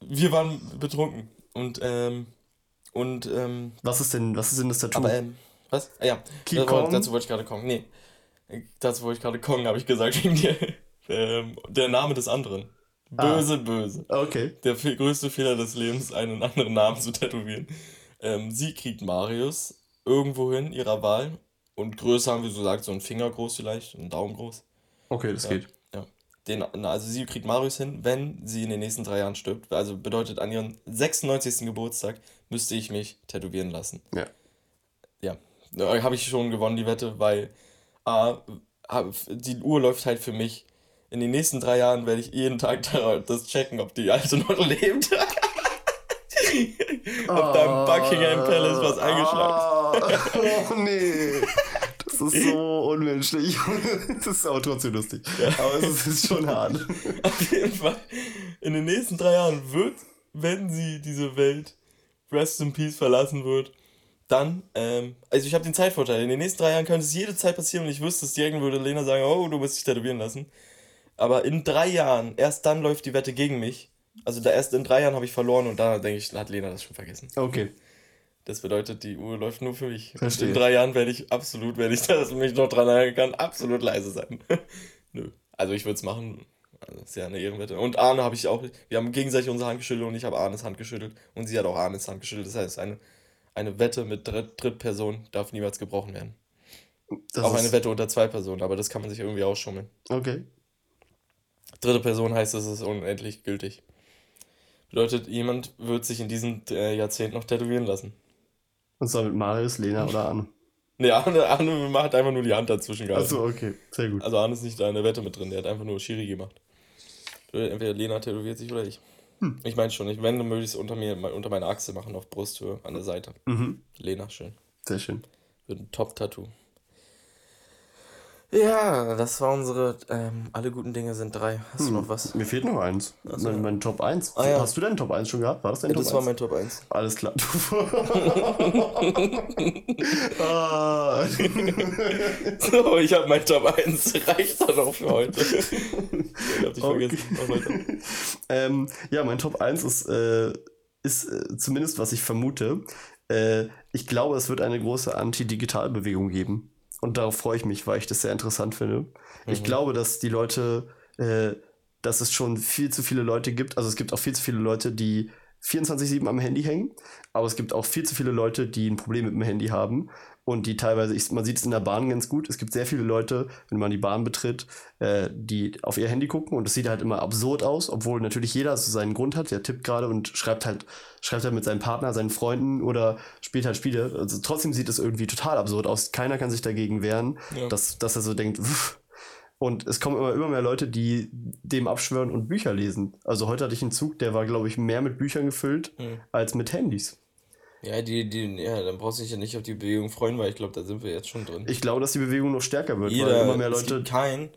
Wir waren betrunken und, ähm, und, ähm, Was ist denn, was ist denn das Tattoo? aber, ähm, was? Ah, ja, das war, calm. dazu wollte ich gerade kommen. Nee, dazu wollte ich gerade kommen, habe ich gesagt, wegen dir. Ähm, der Name des anderen. Ah. Böse, böse. okay. Der größte Fehler des Lebens, einen anderen Namen zu tätowieren. Ähm, sie kriegt Marius irgendwohin ihrer Wahl. Und größer haben wir so gesagt, so ein Finger groß vielleicht, ein Daumen groß. Okay, das geht. Ja. Den, also sie kriegt Marius hin, wenn sie in den nächsten drei Jahren stirbt. Also bedeutet, an ihrem 96. Geburtstag müsste ich mich tätowieren lassen. Ja. Ja, da habe ich schon gewonnen, die Wette, weil A, die Uhr läuft halt für mich. In den nächsten drei Jahren werde ich jeden Tag da- das checken, ob die Alte noch lebt. ob da im Buckingham Palace was eingeschlagen Ah, oh nee. Das ist so unmenschlich. Das ist aber trotzdem lustig. Aber es ist schon hart. Auf jeden Fall, in den nächsten drei Jahren wird, wenn sie diese Welt Rest in Peace verlassen wird, dann, ähm, also ich habe den Zeitvorteil. In den nächsten drei Jahren könnte es jede Zeit passieren und ich wüsste es direkt würde Lena sagen, oh, du musst dich tätowieren lassen. Aber in drei Jahren, erst dann läuft die Wette gegen mich. Also da erst in drei Jahren habe ich verloren und da denke ich, hat Lena das schon vergessen. Okay. Das bedeutet, die Uhr läuft nur für mich. Verstehe. In drei Jahren werde ich absolut, wenn ich das mich noch dran erinnern kann, absolut leise sein. Nö. Also ich würde es machen. Also ist ja eine Ehrenwette. Und Arne habe ich auch. Wir haben gegenseitig unsere Hand geschüttelt und ich habe Arnes Hand geschüttelt. Und sie hat auch Arnes Hand geschüttelt. Das heißt, eine, eine Wette mit Dritt, Drittperson darf niemals gebrochen werden. Das auch eine Wette unter zwei Personen, aber das kann man sich irgendwie ausschummeln. Okay. Dritte Person heißt, es ist unendlich gültig. Bedeutet, jemand wird sich in diesem äh, Jahrzehnt noch tätowieren lassen. Und zwar mit Marius, Lena oder Anne. Nee, Arne, Arne hat einfach nur die Hand dazwischen gehalten. Achso, okay. Sehr gut. Also Arne ist nicht da in der Wette mit drin, der hat einfach nur Schiri gemacht. Entweder Lena tätowiert sich oder ich. Hm. Ich meine schon, ich, wenn, dann ich es unter mir, unter meiner Achse machen, auf Brusthöhe, an der Seite. Mhm. Lena, schön. Sehr schön. Wird ein Top-Tattoo. Ja, das war unsere, ähm, alle guten Dinge sind drei. Hast du noch was? Mir fehlt noch eins. so. Mein, mein Top 1. Ah, ja. Hast du deinen Top 1 schon gehabt? War das dein Ja, Top das 1? war mein Top 1. Alles klar. ah. So, ich habe mein Top 1. Reicht dann auch für heute. ich hab dich Okay. vergessen. Ähm, ja, mein Top 1 ist, äh, ist äh, zumindest, was ich vermute. Äh, ich glaube, es wird eine große Anti-Digital-Bewegung geben. Und darauf freue ich mich, weil ich das sehr interessant finde. Ich glaube, dass die Leute, äh, dass es schon viel zu viele Leute gibt. Also es gibt auch viel zu viele Leute, die 24-7 am Handy hängen. Aber es gibt auch viel zu viele Leute, die ein Problem mit dem Handy haben. Und die teilweise, ich, man sieht es in der Bahn ganz gut, es gibt sehr viele Leute, wenn man die Bahn betritt, äh, die auf ihr Handy gucken und es sieht halt immer absurd aus, obwohl natürlich jeder so seinen Grund hat, der tippt gerade und schreibt halt, schreibt halt mit seinem Partner, seinen Freunden oder spielt halt Spiele. Also trotzdem sieht es irgendwie total absurd aus. Keiner kann sich dagegen wehren, Ja. dass, dass er so denkt, "Uff." und es kommen immer, immer mehr Leute, die dem abschwören und Bücher lesen. Also heute hatte ich einen Zug, der war, glaube ich, mehr mit Büchern gefüllt Mhm. als mit Handys. Ja, die, die, ja, dann brauchst du dich ja nicht auf die Bewegung freuen, weil ich glaube, da sind wir jetzt schon drin. Ich glaube, dass die Bewegung noch stärker wird, weil Jeder, immer mehr es Leute. gibt keinen,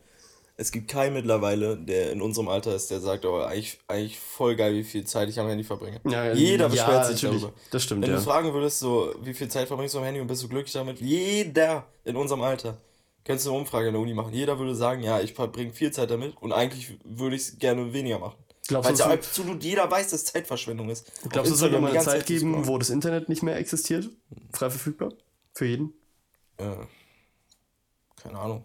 es gibt keinen mittlerweile, der in unserem Alter ist, der sagt, aber eigentlich, eigentlich voll geil, wie viel Zeit ich am Handy verbringe. Ja, Jeder ja, beschwert sich natürlich. darüber. Das stimmt, Wenn ja. du fragen würdest, so, wie viel Zeit verbringst du am Handy und bist du glücklich damit? Jeder in unserem Alter. Könntest du eine Umfrage in der Uni machen. Jeder würde sagen, ja, ich verbringe viel Zeit damit und eigentlich würde ich es gerne weniger machen. Glaubst Weil ja absolut jeder weiß, dass Zeitverschwendung ist. Glaubst du, es wird Instagram mal eine Zeit geben, wo das Internet nicht mehr existiert? Frei verfügbar? Für jeden? Äh, keine Ahnung.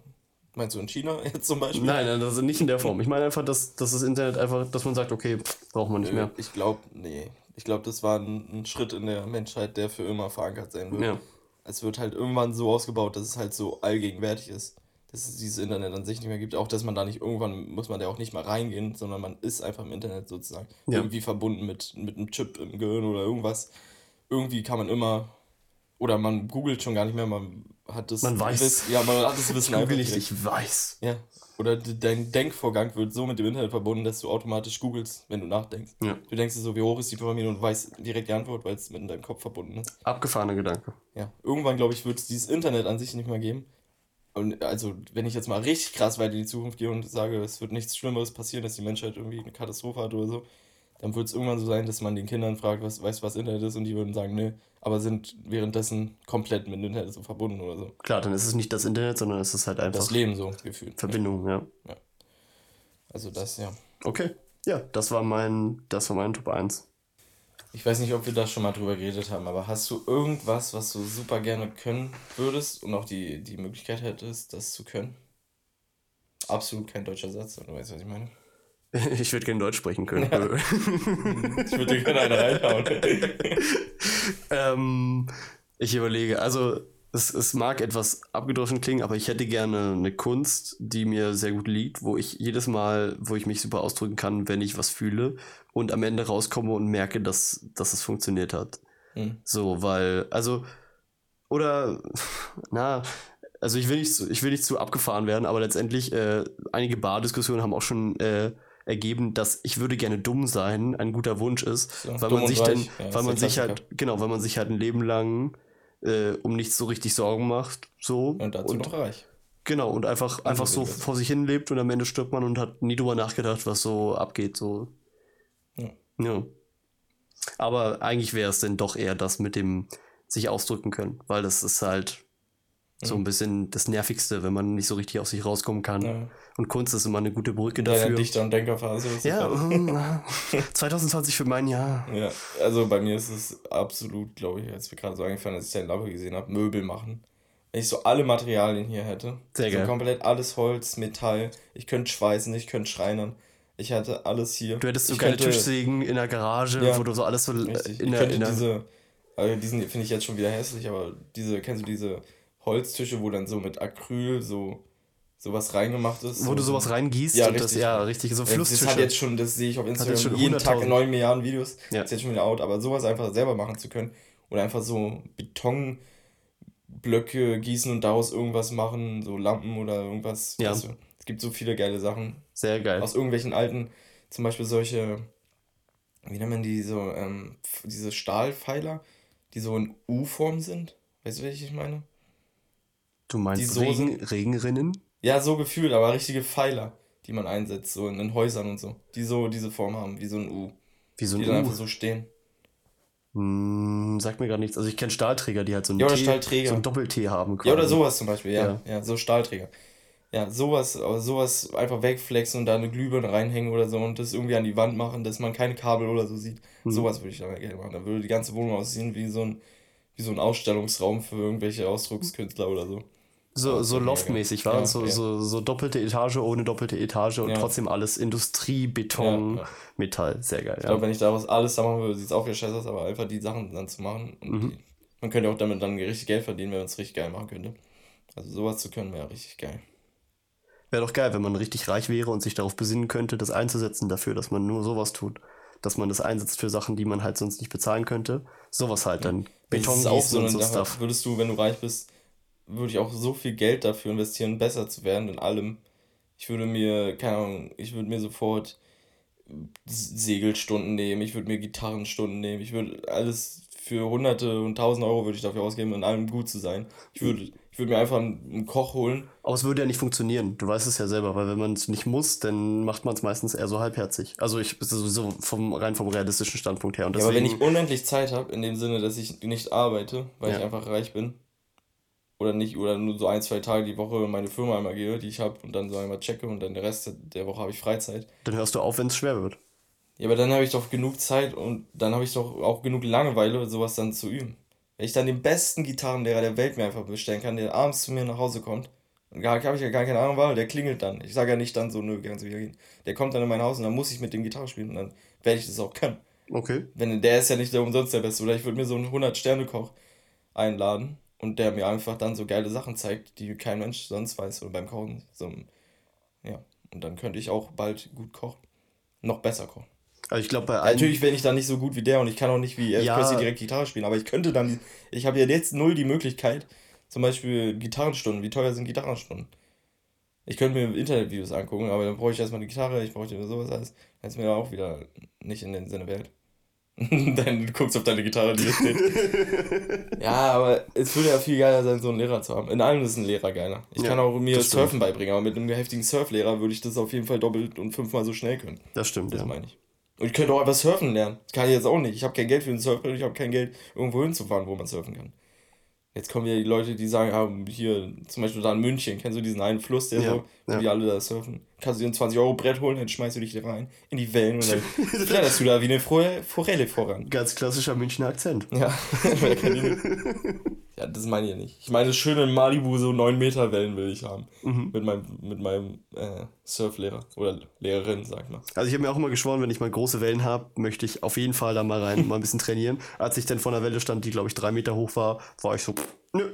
Meinst du in China jetzt zum Beispiel? Nein, nein, also nicht in der Form. Ich meine einfach, dass, dass das Internet einfach, dass man sagt, okay, braucht man nicht mehr. Ich glaube, nee. Ich glaube, das war ein, ein Schritt in der Menschheit, der für immer verankert sein wird. Ja. Es wird halt irgendwann so ausgebaut, dass es halt so allgegenwärtig ist. Dass es dieses Internet an sich nicht mehr gibt. Auch, dass man da nicht irgendwann, muss man da auch nicht mal reingehen, sondern man ist einfach im Internet sozusagen. Ja. Irgendwie verbunden mit, mit einem Chip im Gehirn oder irgendwas. Irgendwie kann man immer, oder man googelt schon gar nicht mehr, man hat das Man weiß. Wiss- ja, man hat das Wissen einfach Google nicht, ich weiß. Ja. Oder dein Denkvorgang wird so mit dem Internet verbunden, dass du automatisch googelst, wenn du nachdenkst. Ja. Du denkst dir so, wie hoch ist die Pyramide und weißt direkt die Antwort, weil es mit in deinem Kopf verbunden ist. Abgefahrener Gedanke. Ja. Irgendwann, glaube ich, wird es dieses Internet an sich nicht mehr geben. Und also, wenn ich jetzt mal richtig krass weit in die Zukunft gehe und sage, es wird nichts Schlimmeres passieren, dass die Menschheit irgendwie eine Katastrophe hat oder so, dann wird es irgendwann so sein, dass man den Kindern fragt, was, weißt du, was Internet ist? Und die würden sagen, ne, aber sind währenddessen komplett mit Internet so verbunden oder so. Klar, dann ist es nicht das Internet, sondern es ist halt einfach Das Leben so gefühlt. Verbindung, ja. Also das, ja. Okay. Ja, das war mein, das war mein Top 1. Ich weiß nicht, ob wir da schon mal drüber geredet haben, aber hast du irgendwas, was du super gerne können würdest und auch die, die Möglichkeit hättest, das zu können? Absolut kein deutscher Satz, du weißt, was ich meine. Ich würde gerne Deutsch sprechen können. Ich würde gerne eine reinhauen. ähm, ich überlege, also es, es mag etwas abgedroschen klingen, aber ich hätte gerne eine Kunst, die mir sehr gut liegt, wo ich jedes Mal, wo ich mich super ausdrücken kann, wenn ich was fühle und am Ende rauskomme und merke, dass, dass es funktioniert hat. Hm. So, weil, also, oder, na, also ich will nicht, zu- ich will nicht zu abgefahren werden, aber letztendlich, äh, einige Bardiskussionen haben auch schon äh, ergeben, dass ich würde gerne dumm sein, ein guter Wunsch ist, So, weil man sich reich. dann, Ja, weil man sich halt, genau, weil man sich halt ein Leben lang äh, um nichts so richtig Sorgen macht, so Und dazu noch reich. genau und einfach einfach so vor sich hin lebt und am Ende stirbt man und hat nie drüber nachgedacht, was so abgeht, so Ja. ja. Aber eigentlich wäre es denn doch eher das mit dem sich ausdrücken können, weil das ist halt so ein bisschen das Nervigste, wenn man nicht so richtig aus sich rauskommen kann. Ja. Und Kunst ist immer eine gute Brücke dafür. Dichter- und Denkerphase. Ja, gerade. mm, ah. 2020 für mein Jahr. Ja, also bei mir ist es absolut, glaube ich, als wir gerade so eingefallen, als ich Labor gesehen habe, Möbel machen. Wenn ich so alle Materialien hier hätte, Sehr so geil. komplett alles Holz, Metall, ich könnte schweißen, ich könnte schreinern, ich hätte alles hier. Du hättest so ich geile könnte- Tischsägen in der Garage, Ja. wo du so alles so Richtig. in ich der, könnte in der diese, also diesen finde ich jetzt schon wieder hässlich, aber diese, kennst du diese Holztische, wo dann so mit Acryl so sowas reingemacht ist? wo so, du sowas reingießt Ja, und das richtig. ja richtig so Ja, Das Flusstische. hat jetzt schon, das sehe ich auf Instagram jeden Tag 100.000. in 9 Milliarden Videos. Ja. Ist jetzt schon wieder out, aber sowas einfach selber machen zu können oder einfach so Betonblöcke gießen und daraus irgendwas machen, so Lampen oder irgendwas. Ja. weißt du? Es gibt so viele geile Sachen Sehr geil. aus irgendwelchen alten, zum Beispiel solche, wie nennt man die, so, ähm, diese Stahlpfeiler, die so in U-Form sind. Weißt du, welche ich meine? Du meinst die Soßen- Regen, Regenrinnen? Ja, so gefühlt, aber richtige Pfeiler, die man einsetzt, so in, in Häusern und so. Die so diese Form haben, wie so ein U. Wie so Die ein dann U. einfach so stehen. Hm, sagt mir gar nichts. Also ich kenne Stahlträger, die halt so einen Ja, oder T, Stahlträger. so einen Doppel-T haben. Ja, oder sowas zum Beispiel, ja. Ja. Ja, so Stahlträger. Ja, sowas, aber sowas einfach wegflexen und da eine Glühbirne reinhängen oder so und das irgendwie an die Wand machen, dass man keine Kabel oder so sieht. Mhm. Sowas würde ich dann gerne machen. Da würde die ganze Wohnung aussehen wie so ein, wie so ein Ausstellungsraum für irgendwelche Ausdruckskünstler oder so. So, so loftmäßig, war ja, so, ja. so, so doppelte Etage ohne doppelte Etage und Ja. trotzdem alles Industrie, Beton, Ja, ja. Metall. Sehr geil. Ich Ja. glaube, wenn ich daraus alles da machen würde, sieht es auch wieder scheiße aus, aber einfach die Sachen dann zu machen. Und Mhm. die, man könnte auch damit dann richtig Geld verdienen, wenn man es richtig geil machen könnte. Also sowas zu können wäre richtig geil. Wäre doch geil, wenn man richtig reich wäre und sich darauf besinnen könnte, das einzusetzen dafür, dass man nur sowas tut. Dass man das einsetzt für Sachen, die man halt sonst nicht bezahlen könnte. Sowas halt dann. Beton das ist auch so so. Stuff. Würdest du, wenn du reich bist, würde ich auch so viel Geld dafür investieren, besser zu werden in allem. Ich würde mir, keine Ahnung, ich würde mir sofort Segelstunden nehmen, ich würde mir Gitarrenstunden nehmen, ich würde alles für hunderte und tausend Euro würde ich dafür ausgeben, in allem gut zu sein. Ich würde, ich würde mir einfach einen, Koch holen. Aber es würde ja nicht funktionieren. Du weißt es ja selber, weil wenn man es nicht muss, dann macht man es meistens eher so halbherzig. Also ich ist sowieso vom rein vom realistischen Standpunkt her. Und Ja, aber deswegen, wenn ich unendlich Zeit habe, in dem Sinne, dass ich nicht arbeite, weil Ja. ich einfach reich bin, oder nicht, oder nur so ein, zwei Tage die Woche in meine Firma einmal gehe, die ich habe, und dann so einmal checke und dann den Rest der Woche habe ich Freizeit. dann hörst du auf, wenn es schwer wird. Ja, aber dann habe ich doch genug Zeit und dann habe ich doch auch genug Langeweile, sowas dann zu üben. Wenn ich dann den besten Gitarrenlehrer der Welt mir einfach bestellen kann, der abends zu mir nach Hause kommt, dann habe ich ja gar keine Ahnung, weil der klingelt dann. Ich sage ja nicht dann so, nö, kannst du wieder gehen. Der kommt dann in mein Haus und dann muss ich mit dem Gitarre spielen und dann werde ich das auch können. Okay. Wenn, der ist ja nicht der umsonst der Beste. Oder ich würde mir so einen 100-Sterne-Koch einladen und der mir einfach dann so geile Sachen zeigt, die kein Mensch sonst weiß. Oder beim Kochen. So, ja. Und dann könnte ich auch bald gut kochen. Noch besser kochen. Also ich glaube bei allen. Natürlich bin ich dann nicht so gut wie der und ich kann auch nicht wie Ja. Presley direkt Gitarre spielen, aber ich könnte dann, ich habe ja jetzt null die Möglichkeit, zum Beispiel Gitarrenstunden, wie teuer sind Gitarrenstunden? Ich könnte mir Internetvideos angucken, aber dann brauche ich erstmal eine Gitarre, ich brauche sowas alles, dann ist mir auch wieder nicht in den Sinne wert. dann du guckst auf deine Gitarre, die hier steht. ja, aber es würde ja viel geiler sein, so einen Lehrer zu haben. In allem ist ein Lehrer geiler. Ich Ja, kann auch mir das stimmt. Surfen beibringen, aber mit einem heftigen Surflehrer würde ich das auf jeden Fall doppelt und fünfmal so schnell können. Das stimmt, Das ja. meine ich. Und ich könnte auch einfach surfen lernen. Das kann ich jetzt auch nicht. Ich habe kein Geld für ein Surfbrett, ich habe kein Geld, irgendwo hinzufahren, wo man surfen kann. Jetzt kommen ja die Leute, die sagen, ah, hier, zum Beispiel da in München, kennst du diesen einen Fluss, der Ja, so, wo ja. die alle da surfen? Kannst du dir ein 20 Euro Brett holen, dann schmeißt du dich da rein, in die Wellen und dann flatterst du da wie eine Fore- Forelle voran. Ganz klassischer Münchner Akzent. Ja, ja, das meine ich ja nicht. Ich meine, schöne Malibu, so 9 Meter Wellen will ich haben. Mhm. Mit meinem, mit meinem äh, Surflehrer oder Lehrerin, sag mal. Also ich habe mir auch immer geschworen, wenn ich mal große Wellen habe, möchte ich auf jeden Fall da mal rein und mal ein bisschen trainieren. Als ich dann vor einer Welle stand, die glaube ich drei Meter hoch war, war ich so, pff, nö,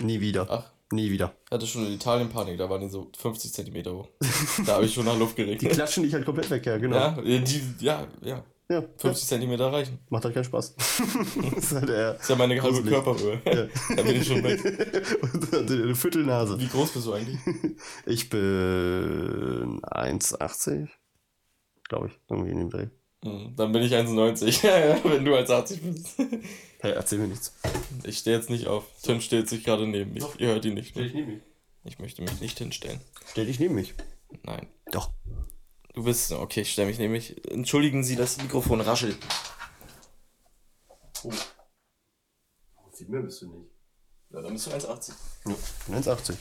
nie wieder. Ach. Nie wieder. Hatte schon in Italien Panik, da waren die so 50 Zentimeter hoch. Da habe ich schon nach Luft Die geregnet. klatschen dich halt komplett weg, ja, genau. Ja, die, ja, ja. Ja, 50 Zentimeter reichen. macht halt keinen Spaß. das ist halt eher. Das ist ja meine halbe. Körperhöhe. da bin ich schon weg. eine Viertelnase. Wie groß bist du eigentlich? Ich bin 1,80. Glaube ich, irgendwie in dem Dreh. Hm, Dann bin ich 1,90. Ja, ja, Wenn du 1,80 bist. Hey, erzähl mir nichts. Ich stehe jetzt nicht auf. Tim stellt sich gerade neben mich. Ihr hört ihn nicht. neben mich. Ich möchte mich nicht hinstellen. Stell dich neben mich. Nein. Doch. Du bist. Okay, ich stelle mich nämlich. Entschuldigen Sie, das Mikrofon raschelt. Oh. Viel mehr bist du nicht. Ja, dann bist du 1,80. Ja, 1,80.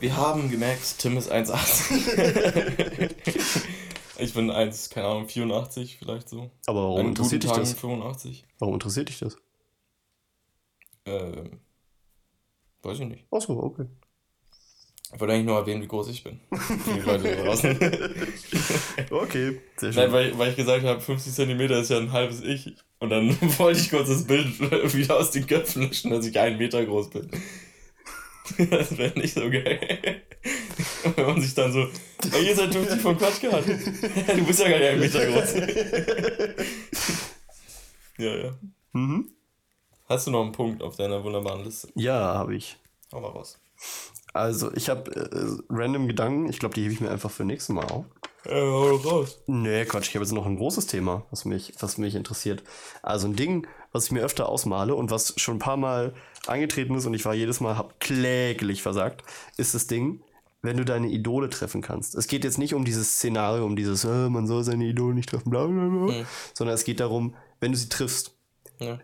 Wir haben gemerkt, Tim ist 1,80. ich bin 1, keine Ahnung, 84 vielleicht so. Aber warum An interessiert dich das? Tagen 85. Warum interessiert dich das? Ähm, weiß ich nicht. Achso, okay. Ich wollte eigentlich nur erwähnen, wie groß ich bin. Für die Leute da draußen. Okay, sehr Nein, schön. weil, weil ich gesagt habe, 50 cm ist ja ein halbes Ich. Und dann wollte ich kurz das Bild wieder aus den Köpfen löschen, dass ich einen Meter groß bin. Das wäre nicht so geil. Wenn man sich dann so, ey, ihr seid 50 von Quatsch gehabt. Du bist ja gar nicht einen Meter groß. Ja, ja. Mhm. Hast du noch einen Punkt auf deiner wunderbaren Liste? Ja, habe ich. Hau mal raus. Also, ich habe äh, random Gedanken. Ich glaube, die hebe ich mir einfach für nächstes Mal auf. Äh, hau doch raus. Nee, Quatsch, ich habe jetzt noch ein großes Thema, was mich, was mich interessiert. Also ein Ding, was ich mir öfter ausmale und was schon ein paar Mal angetreten ist und ich war jedes Mal, hab kläglich versagt, ist das Ding, wenn du deine Idole treffen kannst. Es geht jetzt nicht um dieses Szenario, um dieses, äh, man soll seine Idole nicht treffen, bla bla bla, sondern es geht darum, wenn du sie triffst, Ja.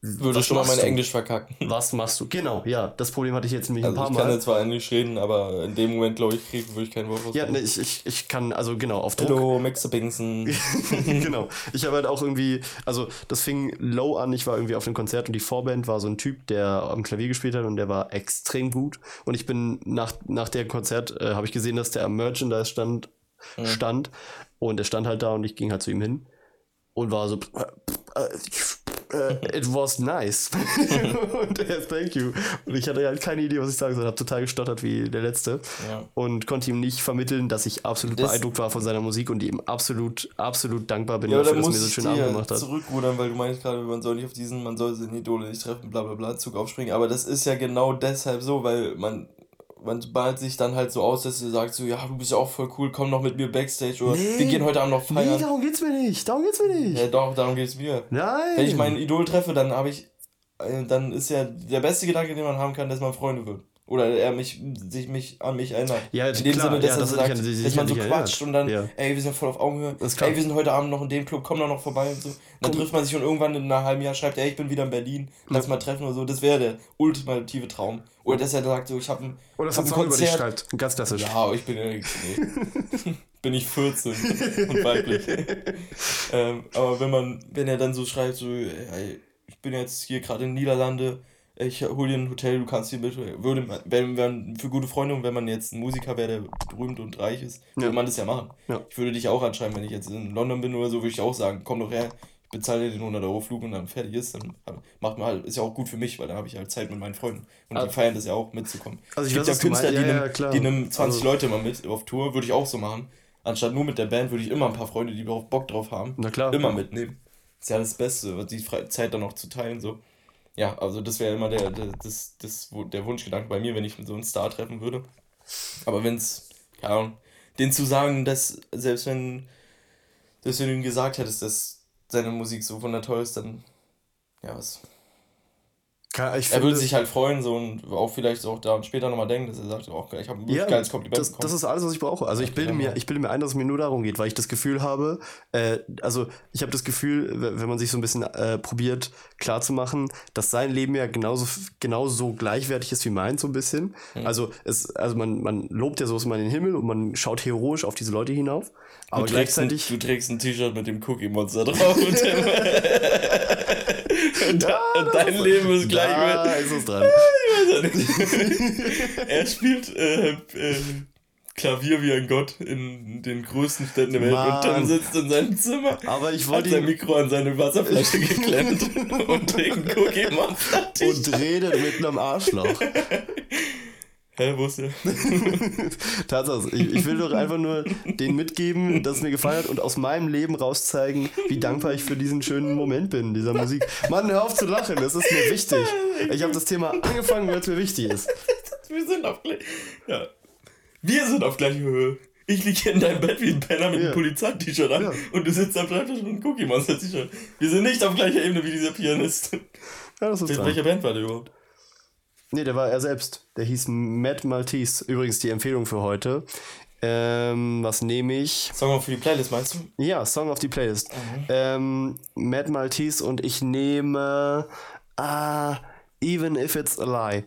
Würde schon mal mein du? Englisch verkacken. was machst du? Genau, ja, das Problem hatte ich jetzt nämlich Also ein ich paar kann Mal. jetzt zwar Englisch reden, aber in dem Moment, glaube ich, krieg, würde ich kein Wort raus. Ja, ne, ich, ich, ich kann, also genau, auf Druck. Hallo, Mr. Bingson. genau. Ich habe halt auch irgendwie, also das fing low an, ich war irgendwie auf einem Konzert und die Vorband war so ein Typ, der am Klavier gespielt hat und der war extrem gut. Und ich bin nach, nach der Konzert, äh, habe ich gesehen, dass der am Merchandise stand, stand und er stand halt da und ich ging halt zu ihm hin und war so, äh, it was nice. und er, thank you. Und ich hatte halt keine Idee, was ich sagen soll, habe total gestottert wie der Letzte Ja. und konnte ihm nicht vermitteln, dass ich absolut Das- beeindruckt war von seiner Musik und ihm absolut, absolut dankbar bin Ja, dafür, dass er mir so schönen Abend gemacht hat. zurückrudern, weil du meinst gerade, man soll nicht auf diesen, man soll seine Idole nicht treffen, bla bla bla, Zug aufspringen. Aber das ist ja genau deshalb so, weil man, man malt sich dann halt so aus, dass du sagst so, ja, du bist ja auch voll cool, komm noch mit mir Backstage oder wir gehen heute Abend noch Nee, feiern. darum geht's mir nicht. Darum geht's mir nicht. ja, doch, darum geht's mir. Nein. Wenn ich meinen Idol treffe, dann habe ich, äh, dann ist ja der beste Gedanke, den man haben kann, dass man Freunde wird. Oder er mich, sich mich an mich erinnert. Ja, in dem klar, Sinne, dass ja, er das sagt, dass man so quatscht und dann, erinnert. ey, wir sind voll auf Augenhöhe. Ey, wir sind heute Abend noch in dem Club, komm doch noch vorbei und so. Dann trifft man sich und irgendwann in einem halben Jahr schreibt, ey, ich bin wieder in Berlin, lass mal treffen oder so. Das wäre der ultimative Traum. Oder dass er sagt, so, ich habe ein, Oder dass er ein Zaun über dich Konzert. schreibt. Ganz klassisch. Ja, ich bin ja, nee. bin ich 14 und weiblich. ähm, aber wenn man, wenn er dann so schreibt, so, ey, ich bin jetzt hier gerade in den Niederlande, ich hol dir ein Hotel, du kannst hier mit, würde man, wenn man für gute Freunde und wenn man jetzt ein Musiker wäre, der berühmt und reich ist, würde Ja. man das ja machen. Ja. Ich würde dich auch anschreiben, wenn ich jetzt in London bin oder so, würde ich auch sagen, komm doch her, ich bezahle dir den 100 Euro Flug und dann fertig ist, dann macht man halt, ist ja auch gut für mich, weil dann habe ich halt Zeit mit meinen Freunden und die Also- feiern das ja auch mitzukommen. Also ich es gibt weiß, ja Künstler, die, Ja, nehmen, die nehmen 20 Also- Leute mal mit auf Tour, würde ich auch so machen. Anstatt nur mit der Band würde ich immer ein paar Freunde, die überhaupt Bock drauf haben, Na klar. immer mitnehmen. Ist ja das Beste, die Zeit dann noch zu teilen. So. Ja, also das wäre immer der, der, das, das, der Wunschgedanke bei mir, wenn ich so einen Star treffen würde. Aber wenn es, keine Ahnung, den zu sagen, dass selbst wenn, dass wenn du ihm gesagt hättest, dass seine Musik so wundertoll ist, dann, ja, was. Ich er würde sich halt freuen so und auch vielleicht auch da später nochmal denken, dass er sagt, oh, ich habe ein wirklich geiles Kompliment das, das ist alles, was ich brauche. Also ich bilde dann mir, ich bilde mir ein, dass es mir nur darum geht, weil ich das Gefühl habe, äh, also ich habe das Gefühl, wenn man sich so ein bisschen äh, probiert klarzumachen, dass sein Leben ja genauso genauso gleichwertig ist wie meins so ein bisschen. Hm. Also es, also man, man lobt ja so in den Himmel und man schaut heroisch auf diese Leute hinauf, aber du, trägst ein, gleichzeitig du trägst ein T-Shirt mit dem Cookie Monster drauf und, da, und dein Leben ist gleich da ist es dran. Er spielt äh, äh, Klavier wie ein Gott in den größten Städten der Welt Mann. und Tim sitzt in seinem Zimmer, Aber ich wollte sein Mikro an seine Wasserflasche geklemmt und trinkt Cookie Monster und redet mit einem Arschloch. Hä, wo ist der? Tatsache, ich, ich will doch einfach nur denen mitgeben, dass es mir gefallen hat und aus meinem Leben rauszeigen, wie dankbar ich für diesen schönen Moment bin, dieser Musik. Mann, hör auf zu lachen, das ist mir wichtig. Ich habe das Thema angefangen, weil es mir wichtig ist. Wir sind auf. Ja. Wir sind auf gleicher Höhe. Ich liege hier in deinem Bett wie ein Penner mit Ja. einem Polizei-T-Shirt an Ja. und du sitzt am Schreibtisch mit einem Cookie Monster-T-Shirt. Wir sind nicht auf gleicher Ebene wie dieser Pianist. Ja, das ist welcher Band war der überhaupt? Nee, der war er selbst. Der hieß Matt Maltese. Übrigens die Empfehlung für heute. Ähm, was nehme ich? Song für die Playlist, meinst du? Ja, Song of the Playlist. Ähm, Matt Maltese und ich nehme ah, Even If It's a Lie.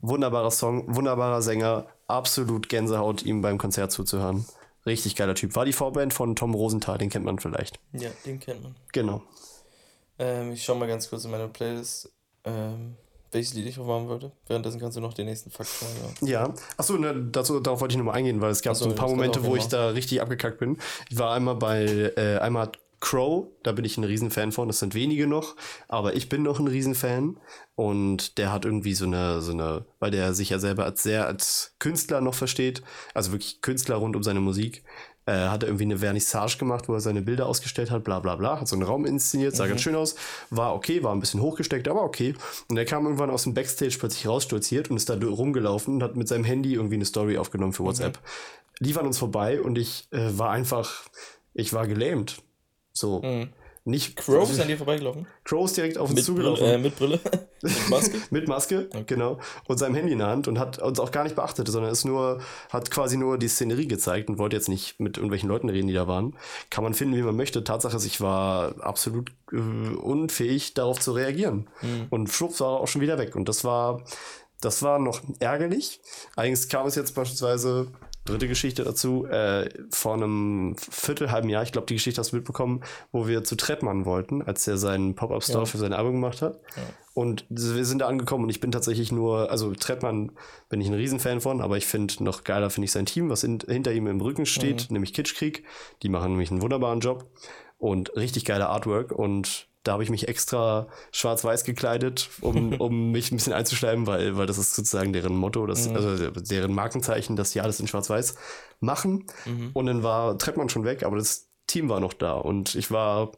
Wunderbarer Song, wunderbarer Sänger, absolut Gänsehaut, ihm beim Konzert zuzuhören. Richtig geiler Typ. War die Vorband von Tom Rosenthal, den kennt man vielleicht. Ja, den kennt man. Genau. Ähm, ich schau mal ganz kurz in meine Playlist, ähm, welches Lied ich aufmachen würde. Währenddessen kannst du noch den nächsten Fakt sagen. Ja. Ja, achso, ne, dazu, darauf wollte ich nochmal eingehen, weil es gab so, so ein paar Momente, wo ich da richtig abgekackt bin. Ich war einmal bei, äh, einmal hat Crow, da bin ich ein Riesenfan von, das sind wenige noch, aber ich bin noch ein Riesenfan und der hat irgendwie so eine, so eine, weil der sich ja selber als sehr als Künstler noch versteht, also wirklich Künstler rund um seine Musik, äh, hat er irgendwie eine Vernissage gemacht, wo er seine Bilder ausgestellt hat, bla bla bla, hat so einen Raum inszeniert, sah ganz schön aus, war okay, war ein bisschen hochgesteckt, aber okay. Und er kam irgendwann aus dem Backstage plötzlich rausstolziert und ist da rumgelaufen und hat mit seinem Handy irgendwie eine Story aufgenommen für WhatsApp. Lief an uns vorbei und ich äh, war einfach, ich war gelähmt. So. Nicht Crow ist an dir vorbeigelaufen? Crow ist direkt auf uns Mit zugelaufen. Brille, äh, mit Brille? mit Maske? Mit Maske, genau. Und seinem Handy in der Hand und hat uns auch gar nicht beachtet, sondern ist nur, hat quasi nur die Szenerie gezeigt und wollte jetzt nicht mit irgendwelchen Leuten reden, die da waren. Kann man finden, wie man möchte. Tatsache ist, ich war absolut äh, unfähig, darauf zu reagieren. Und schwupps war er auch schon wieder weg. Und das war, das war noch ärgerlich. Allerdings kam es jetzt beispielsweise, dritte Geschichte dazu, äh, vor einem Viertel, halben Jahr, ich glaube, die Geschichte hast du mitbekommen, wo wir zu Trettmann wollten, als er seinen Pop-Up-Store Ja. für sein Album gemacht hat. Und wir sind da angekommen und ich bin tatsächlich nur, also Trettmann bin ich ein Riesenfan von, aber ich finde noch geiler finde ich sein Team, was in, hinter ihm im Rücken steht, nämlich Kitschkrieg. Die machen nämlich einen wunderbaren Job und richtig geile Artwork und da habe ich mich extra schwarz-weiß gekleidet, um, um mich ein bisschen einzuschleimen, weil, weil das ist sozusagen deren Motto, das, also deren Markenzeichen, dass sie alles in schwarz-weiß machen. Und dann war Trettmann schon weg, aber das Team war noch da. Und ich war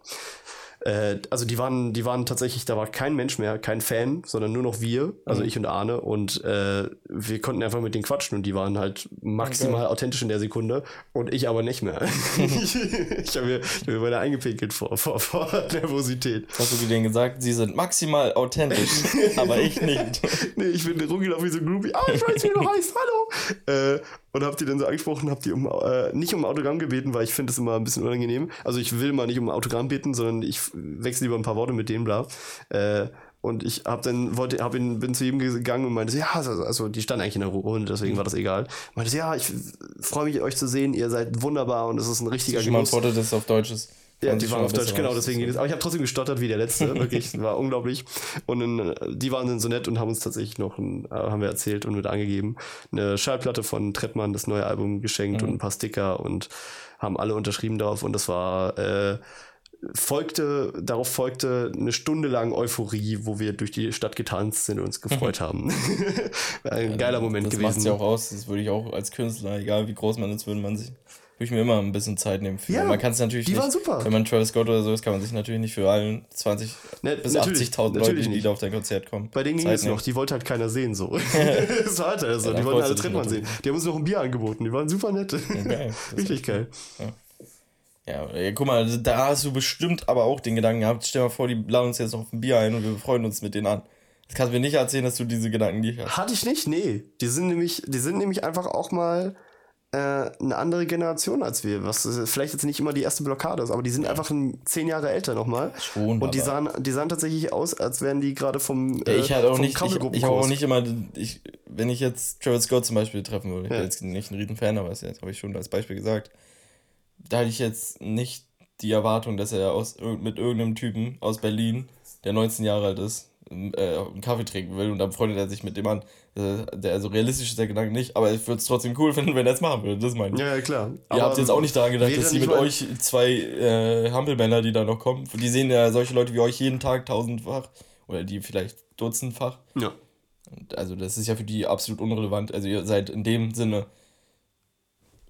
äh, also die waren, die waren tatsächlich, da war kein Mensch mehr, kein Fan, sondern nur noch wir, also ich und Arne. Und äh, wir konnten einfach mit denen quatschen und die waren halt maximal authentisch in der Sekunde und ich aber nicht mehr. ich ich habe mir, hab mir beinahe eingepinkelt vor, vor, vor Nervosität. Hast du denen gesagt, sie sind maximal authentisch, aber ich nicht. Nee, ich bin rumgelaufen wie so ein Groupie. Ah, ich weiß, wie du heißt, hallo. Äh, und hab die dann so angesprochen, hab die um, äh, nicht um Autogramm gebeten, weil ich finde es immer ein bisschen unangenehm. Also ich will mal nicht um Autogramm beten, sondern ich wechsle lieber ein paar Worte mit denen, bla. Äh, und ich hab dann, wollte, hab ihn, bin zu ihm gegangen und meinte, ja, also, die stand eigentlich in der Runde, deswegen war das egal. Meinte, ja, ich freue mich, euch zu sehen, ihr seid wunderbar und es ist ein richtiger Schon mal ein Genuss. Foto, das auf Deutsch ist. Ja, die waren auf Deutsch, genau, deswegen geht es. Aber ich habe trotzdem gestottert wie der letzte, wirklich, war unglaublich. Und dann, äh, die waren dann so nett und haben uns tatsächlich noch, ein, äh, haben wir erzählt und mit angegeben, eine Schallplatte von Trettmann, das neue Album geschenkt und ein paar Sticker und haben alle unterschrieben drauf und das war, äh, folgte, darauf folgte eine Stunde lang Euphorie, wo wir durch die Stadt getanzt sind und uns gefreut haben. ein geiler Moment das gewesen. macht's ja auch aus. Das würde ich auch als Künstler, egal wie groß man ist, würde man sich, würde ich mir immer ein bisschen Zeit nehmen. Für. Ja, man kann es natürlich die nicht, waren super. wenn man Travis Scott oder so ist, kann man sich natürlich nicht für allen 20 Ne, bis natürlich, 80.000 Leute, die da auf dein Konzert kommen. Bei denen ging es noch, die wollte halt keiner sehen, so. das war halt so. Ja, die wollten alle Trettmann sehen. Die haben uns noch ein Bier angeboten, die waren super nett. geil. Das Richtig geil. Ja, ja, guck mal, da hast du bestimmt aber auch den Gedanken gehabt, stell mal vor, die laden uns jetzt auf ein Bier ein und wir freuen uns mit denen an. Das kannst du mir nicht erzählen, dass du diese Gedanken nicht hast. Hatte ich nicht, nee. Die sind nämlich, die sind nämlich einfach auch mal äh, eine andere Generation als wir. Was äh, vielleicht jetzt nicht immer die erste Blockade ist, aber die sind einfach ein, zehn Jahre älter nochmal. Schon, Und die sahen, die sahen tatsächlich aus, als wären die gerade vom, Ja, ich halt auch nicht, ich, ich habe auch nicht immer, ich, wenn ich jetzt Travis Scott zum Beispiel treffen würde, ich Ja. bin jetzt nicht ein Riesenfan, aber das habe ich schon als Beispiel gesagt, da hatte ich jetzt nicht die Erwartung, dass er aus, mit irgendeinem Typen aus Berlin, der 19 Jahre alt ist, äh, einen Kaffee trinken will und dann freundet er sich mit dem an. Äh, Der, also realistisch ist der Gedanke nicht, aber ich würde es trotzdem cool finden, wenn er es machen würde, das meine ich. Ja, ja, klar. Ihr habt jetzt auch nicht daran gedacht, dass die mit euch zwei äh, Hampelmänner, die da noch kommen, die sehen ja solche Leute wie euch jeden Tag tausendfach oder die vielleicht dutzendfach. Ja. Und Also das ist ja für die absolut unrelevant. Also ihr seid in dem Sinne,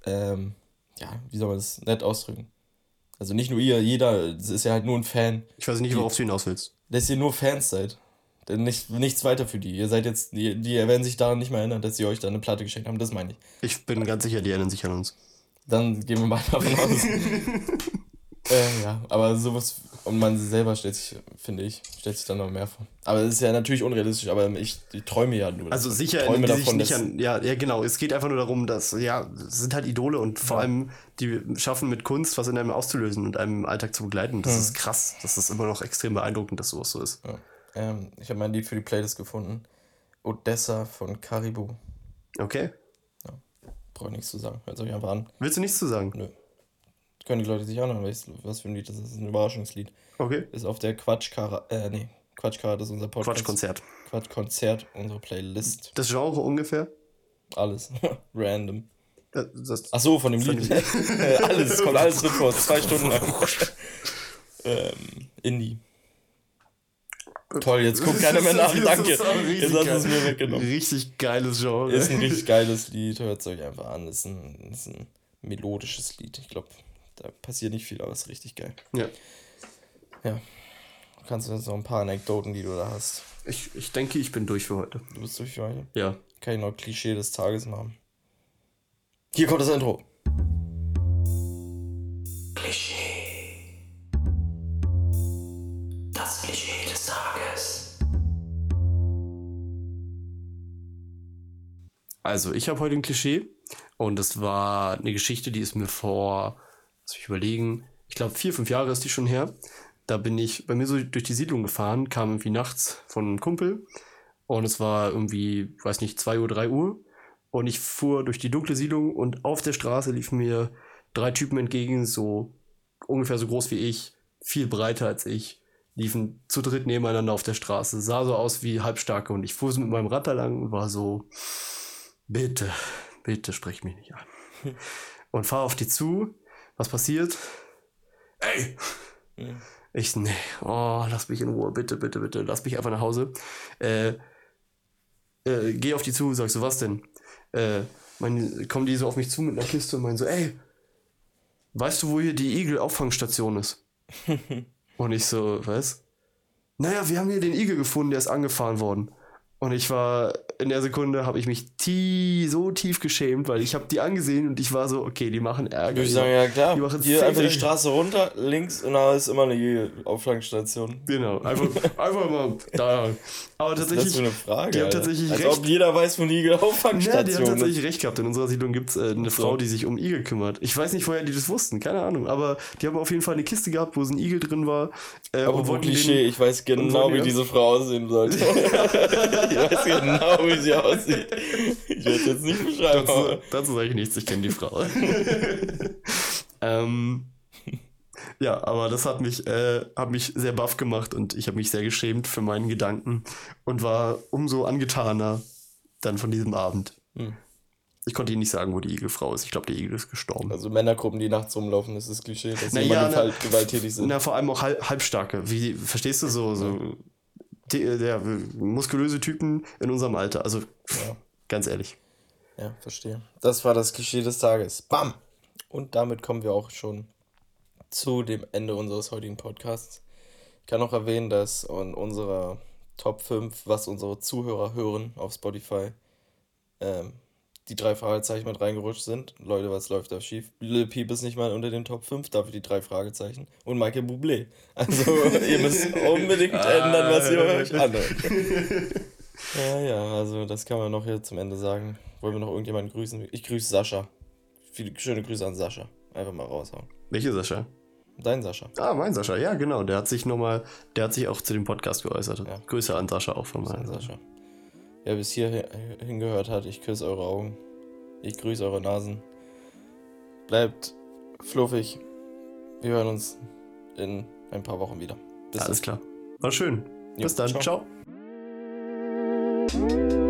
ähm, ja, wie soll man das nett ausdrücken? Also nicht nur ihr, jeder es ist ja halt nur ein Fan, Ich weiß nicht, worauf du hinaus willst. dass ihr nur Fans seid. Denn nicht, nichts weiter für die. Ihr seid jetzt, die, die werden sich daran nicht mehr erinnern, dass sie euch da eine Platte geschenkt haben. Das meine ich. Ich bin ganz sicher, die erinnern sich an uns. Dann gehen wir mal davon aus. äh, ja, aber sowas, und man selber stellt sich, finde ich, stellt sich dann noch mehr vor. Aber es ist ja natürlich unrealistisch, aber ich, ich träume ja nur. Also davon. sicher ich träume die sich davon, nicht an. Ja, ja, genau. Es geht einfach nur darum, dass, ja, es sind halt Idole und vor allem, die schaffen mit Kunst was in einem auszulösen und einem Alltag zu begleiten. Das ist krass. Das ist immer noch extrem beeindruckend, dass sowas so ist. Ja. Ähm, ich habe mein Lied für die Playlist gefunden. Odessa von Caribou. Okay. Brauche nichts zu sagen. Hört euch einfach an. Willst du nichts zu sagen? Nö. Können die Leute sich anhören, was für ein Lied das ist. Das ist ein Überraschungslied. Okay. Ist auf der Quatschkara, äh, nee, Quatschkara, das ist unser Podcast. Quatschkonzert. Quatschkonzert, unsere Playlist. Das Genre ungefähr? Alles. Random. Äh, Das, Ach so, von dem Von Lied. dem alles, kommt alles drin vor. Zwei Stunden lang. ähm, Indie. Toll, jetzt guckt keiner mehr nach. Das ist Danke. Jetzt hast du es mir weggenommen. Richtig geiles Genre. Ist ein richtig geiles Lied, hört es euch einfach an. Ist ein, ist ein melodisches Lied. Ich glaube, da passiert nicht viel, aber es ist richtig geil. ja. Ja. Du kannst jetzt noch ein paar Anekdoten, die du da hast. Ich, ich denke, ich bin durch für heute. Du bist durch für heute. Ja. Kann ich noch Klischee des Tages machen. Hier kommt das Intro. Das Also, ich habe heute ein Klischee und das war eine Geschichte, die ist mir vor, lass mich überlegen, ich glaube vier, fünf Jahre ist die schon her. Da bin ich bei mir so durch die Siedlung gefahren, kam irgendwie nachts von einem Kumpel und es war irgendwie, weiß nicht, 2 Uhr, 3 Uhr und ich fuhr durch die dunkle Siedlung und auf der Straße liefen mir drei Typen entgegen, so ungefähr so groß wie ich, viel breiter als ich, liefen zu dritt nebeneinander auf der Straße, sah so aus wie Halbstarke und ich fuhr so mit meinem Rad da lang und war so, Bitte, bitte sprich mich nicht an. Und fahr auf die zu. Was passiert? Ey! Ich, so, nee, oh, lass mich in Ruhe, bitte, bitte, bitte, lass mich einfach nach Hause. Äh, äh, geh auf die zu, sagst du, was denn? Äh, mein, kommen die so auf mich zu mit einer Kiste und meinen so, ey, weißt du, wo hier die Igel-Auffangstation ist? und ich so, was? Naja, wir haben hier den Igel gefunden, der ist angefahren worden. Und ich war, in der Sekunde habe ich mich tie, so tief geschämt, weil ich habe die angesehen und ich war so, okay, die machen Ärger. Ich sagen, ja klar. Die machen Hier einfach die. Straße runter, links und da ist immer eine Auflangstation. Genau, einfach, einfach mal da. Aber Das tatsächlich, ist so eine Frage. die haben tatsächlich Als recht. ob jeder weiß, wo eine Ja, die haben ist. tatsächlich recht gehabt. In unserer Siedlung gibt es äh, eine So. Frau, die sich um Igel kümmert. Ich weiß nicht, woher die das wussten, keine Ahnung. Aber die haben auf jeden Fall eine Kiste gehabt, wo so ein Igel drin war. Äh, Aber wollten Klischee, den- ich weiß genau, wie die diese Frau aussehen sollte. ich weiß genau, wie sie aussieht. Ich werde jetzt nicht beschreiben, Dazu, dazu sage ich nichts, ich kenne die Frau. ähm, ja, aber das hat mich, äh, hat mich sehr baff gemacht und ich habe mich sehr geschämt für meinen Gedanken und war umso angetaner dann von diesem Abend. Hm. Ich konnte Ihnen nicht sagen, wo die Igelfrau ist. Ich glaube, die Igel ist gestorben. also Männergruppen, die nachts rumlaufen, das ist Klischee, dass Na sie ja, na- halt gewalttätig sind. Na, vor allem auch halb, halbstarke. Wie, verstehst du so, so die, der, muskulöse Typen in unserem Alter. Also, Ja. ganz ehrlich. Ja, verstehe. Das war das Klischee des Tages. Bam! Und damit kommen wir auch schon zu dem Ende unseres heutigen Podcasts. Ich kann noch erwähnen, dass in unserer Top 5, was unsere Zuhörer hören auf Spotify, ähm, die drei Fragezeichen mit reingerutscht sind. Leute, was läuft da schief? Lil Peep ist nicht mal unter den Top 5, dafür die drei Fragezeichen. Und Michael Bublé. Also, ihr müsst unbedingt ändern, was ihr euch anhört. Ja, ja, also das kann man noch hier zum Ende sagen. Wollen wir noch irgendjemanden grüßen? Ich grüße Sascha. Viele schöne Grüße an Sascha. Einfach mal raushauen. Welche Sascha? Dein Sascha. Ah, mein Sascha, ja, genau. Der hat sich nochmal, der hat sich auch zu dem Podcast geäußert. Ja. Grüße an Sascha auch von meiner Seite. Sascha. Wer bis hier hingehört hat, ich küsse eure Augen. Ich grüße eure Nasen. Bleibt fluffig. Wir hören uns in ein paar Wochen wieder. Bis Alles dann. klar. War schön. Jo, Bis dann. ciao. ciao.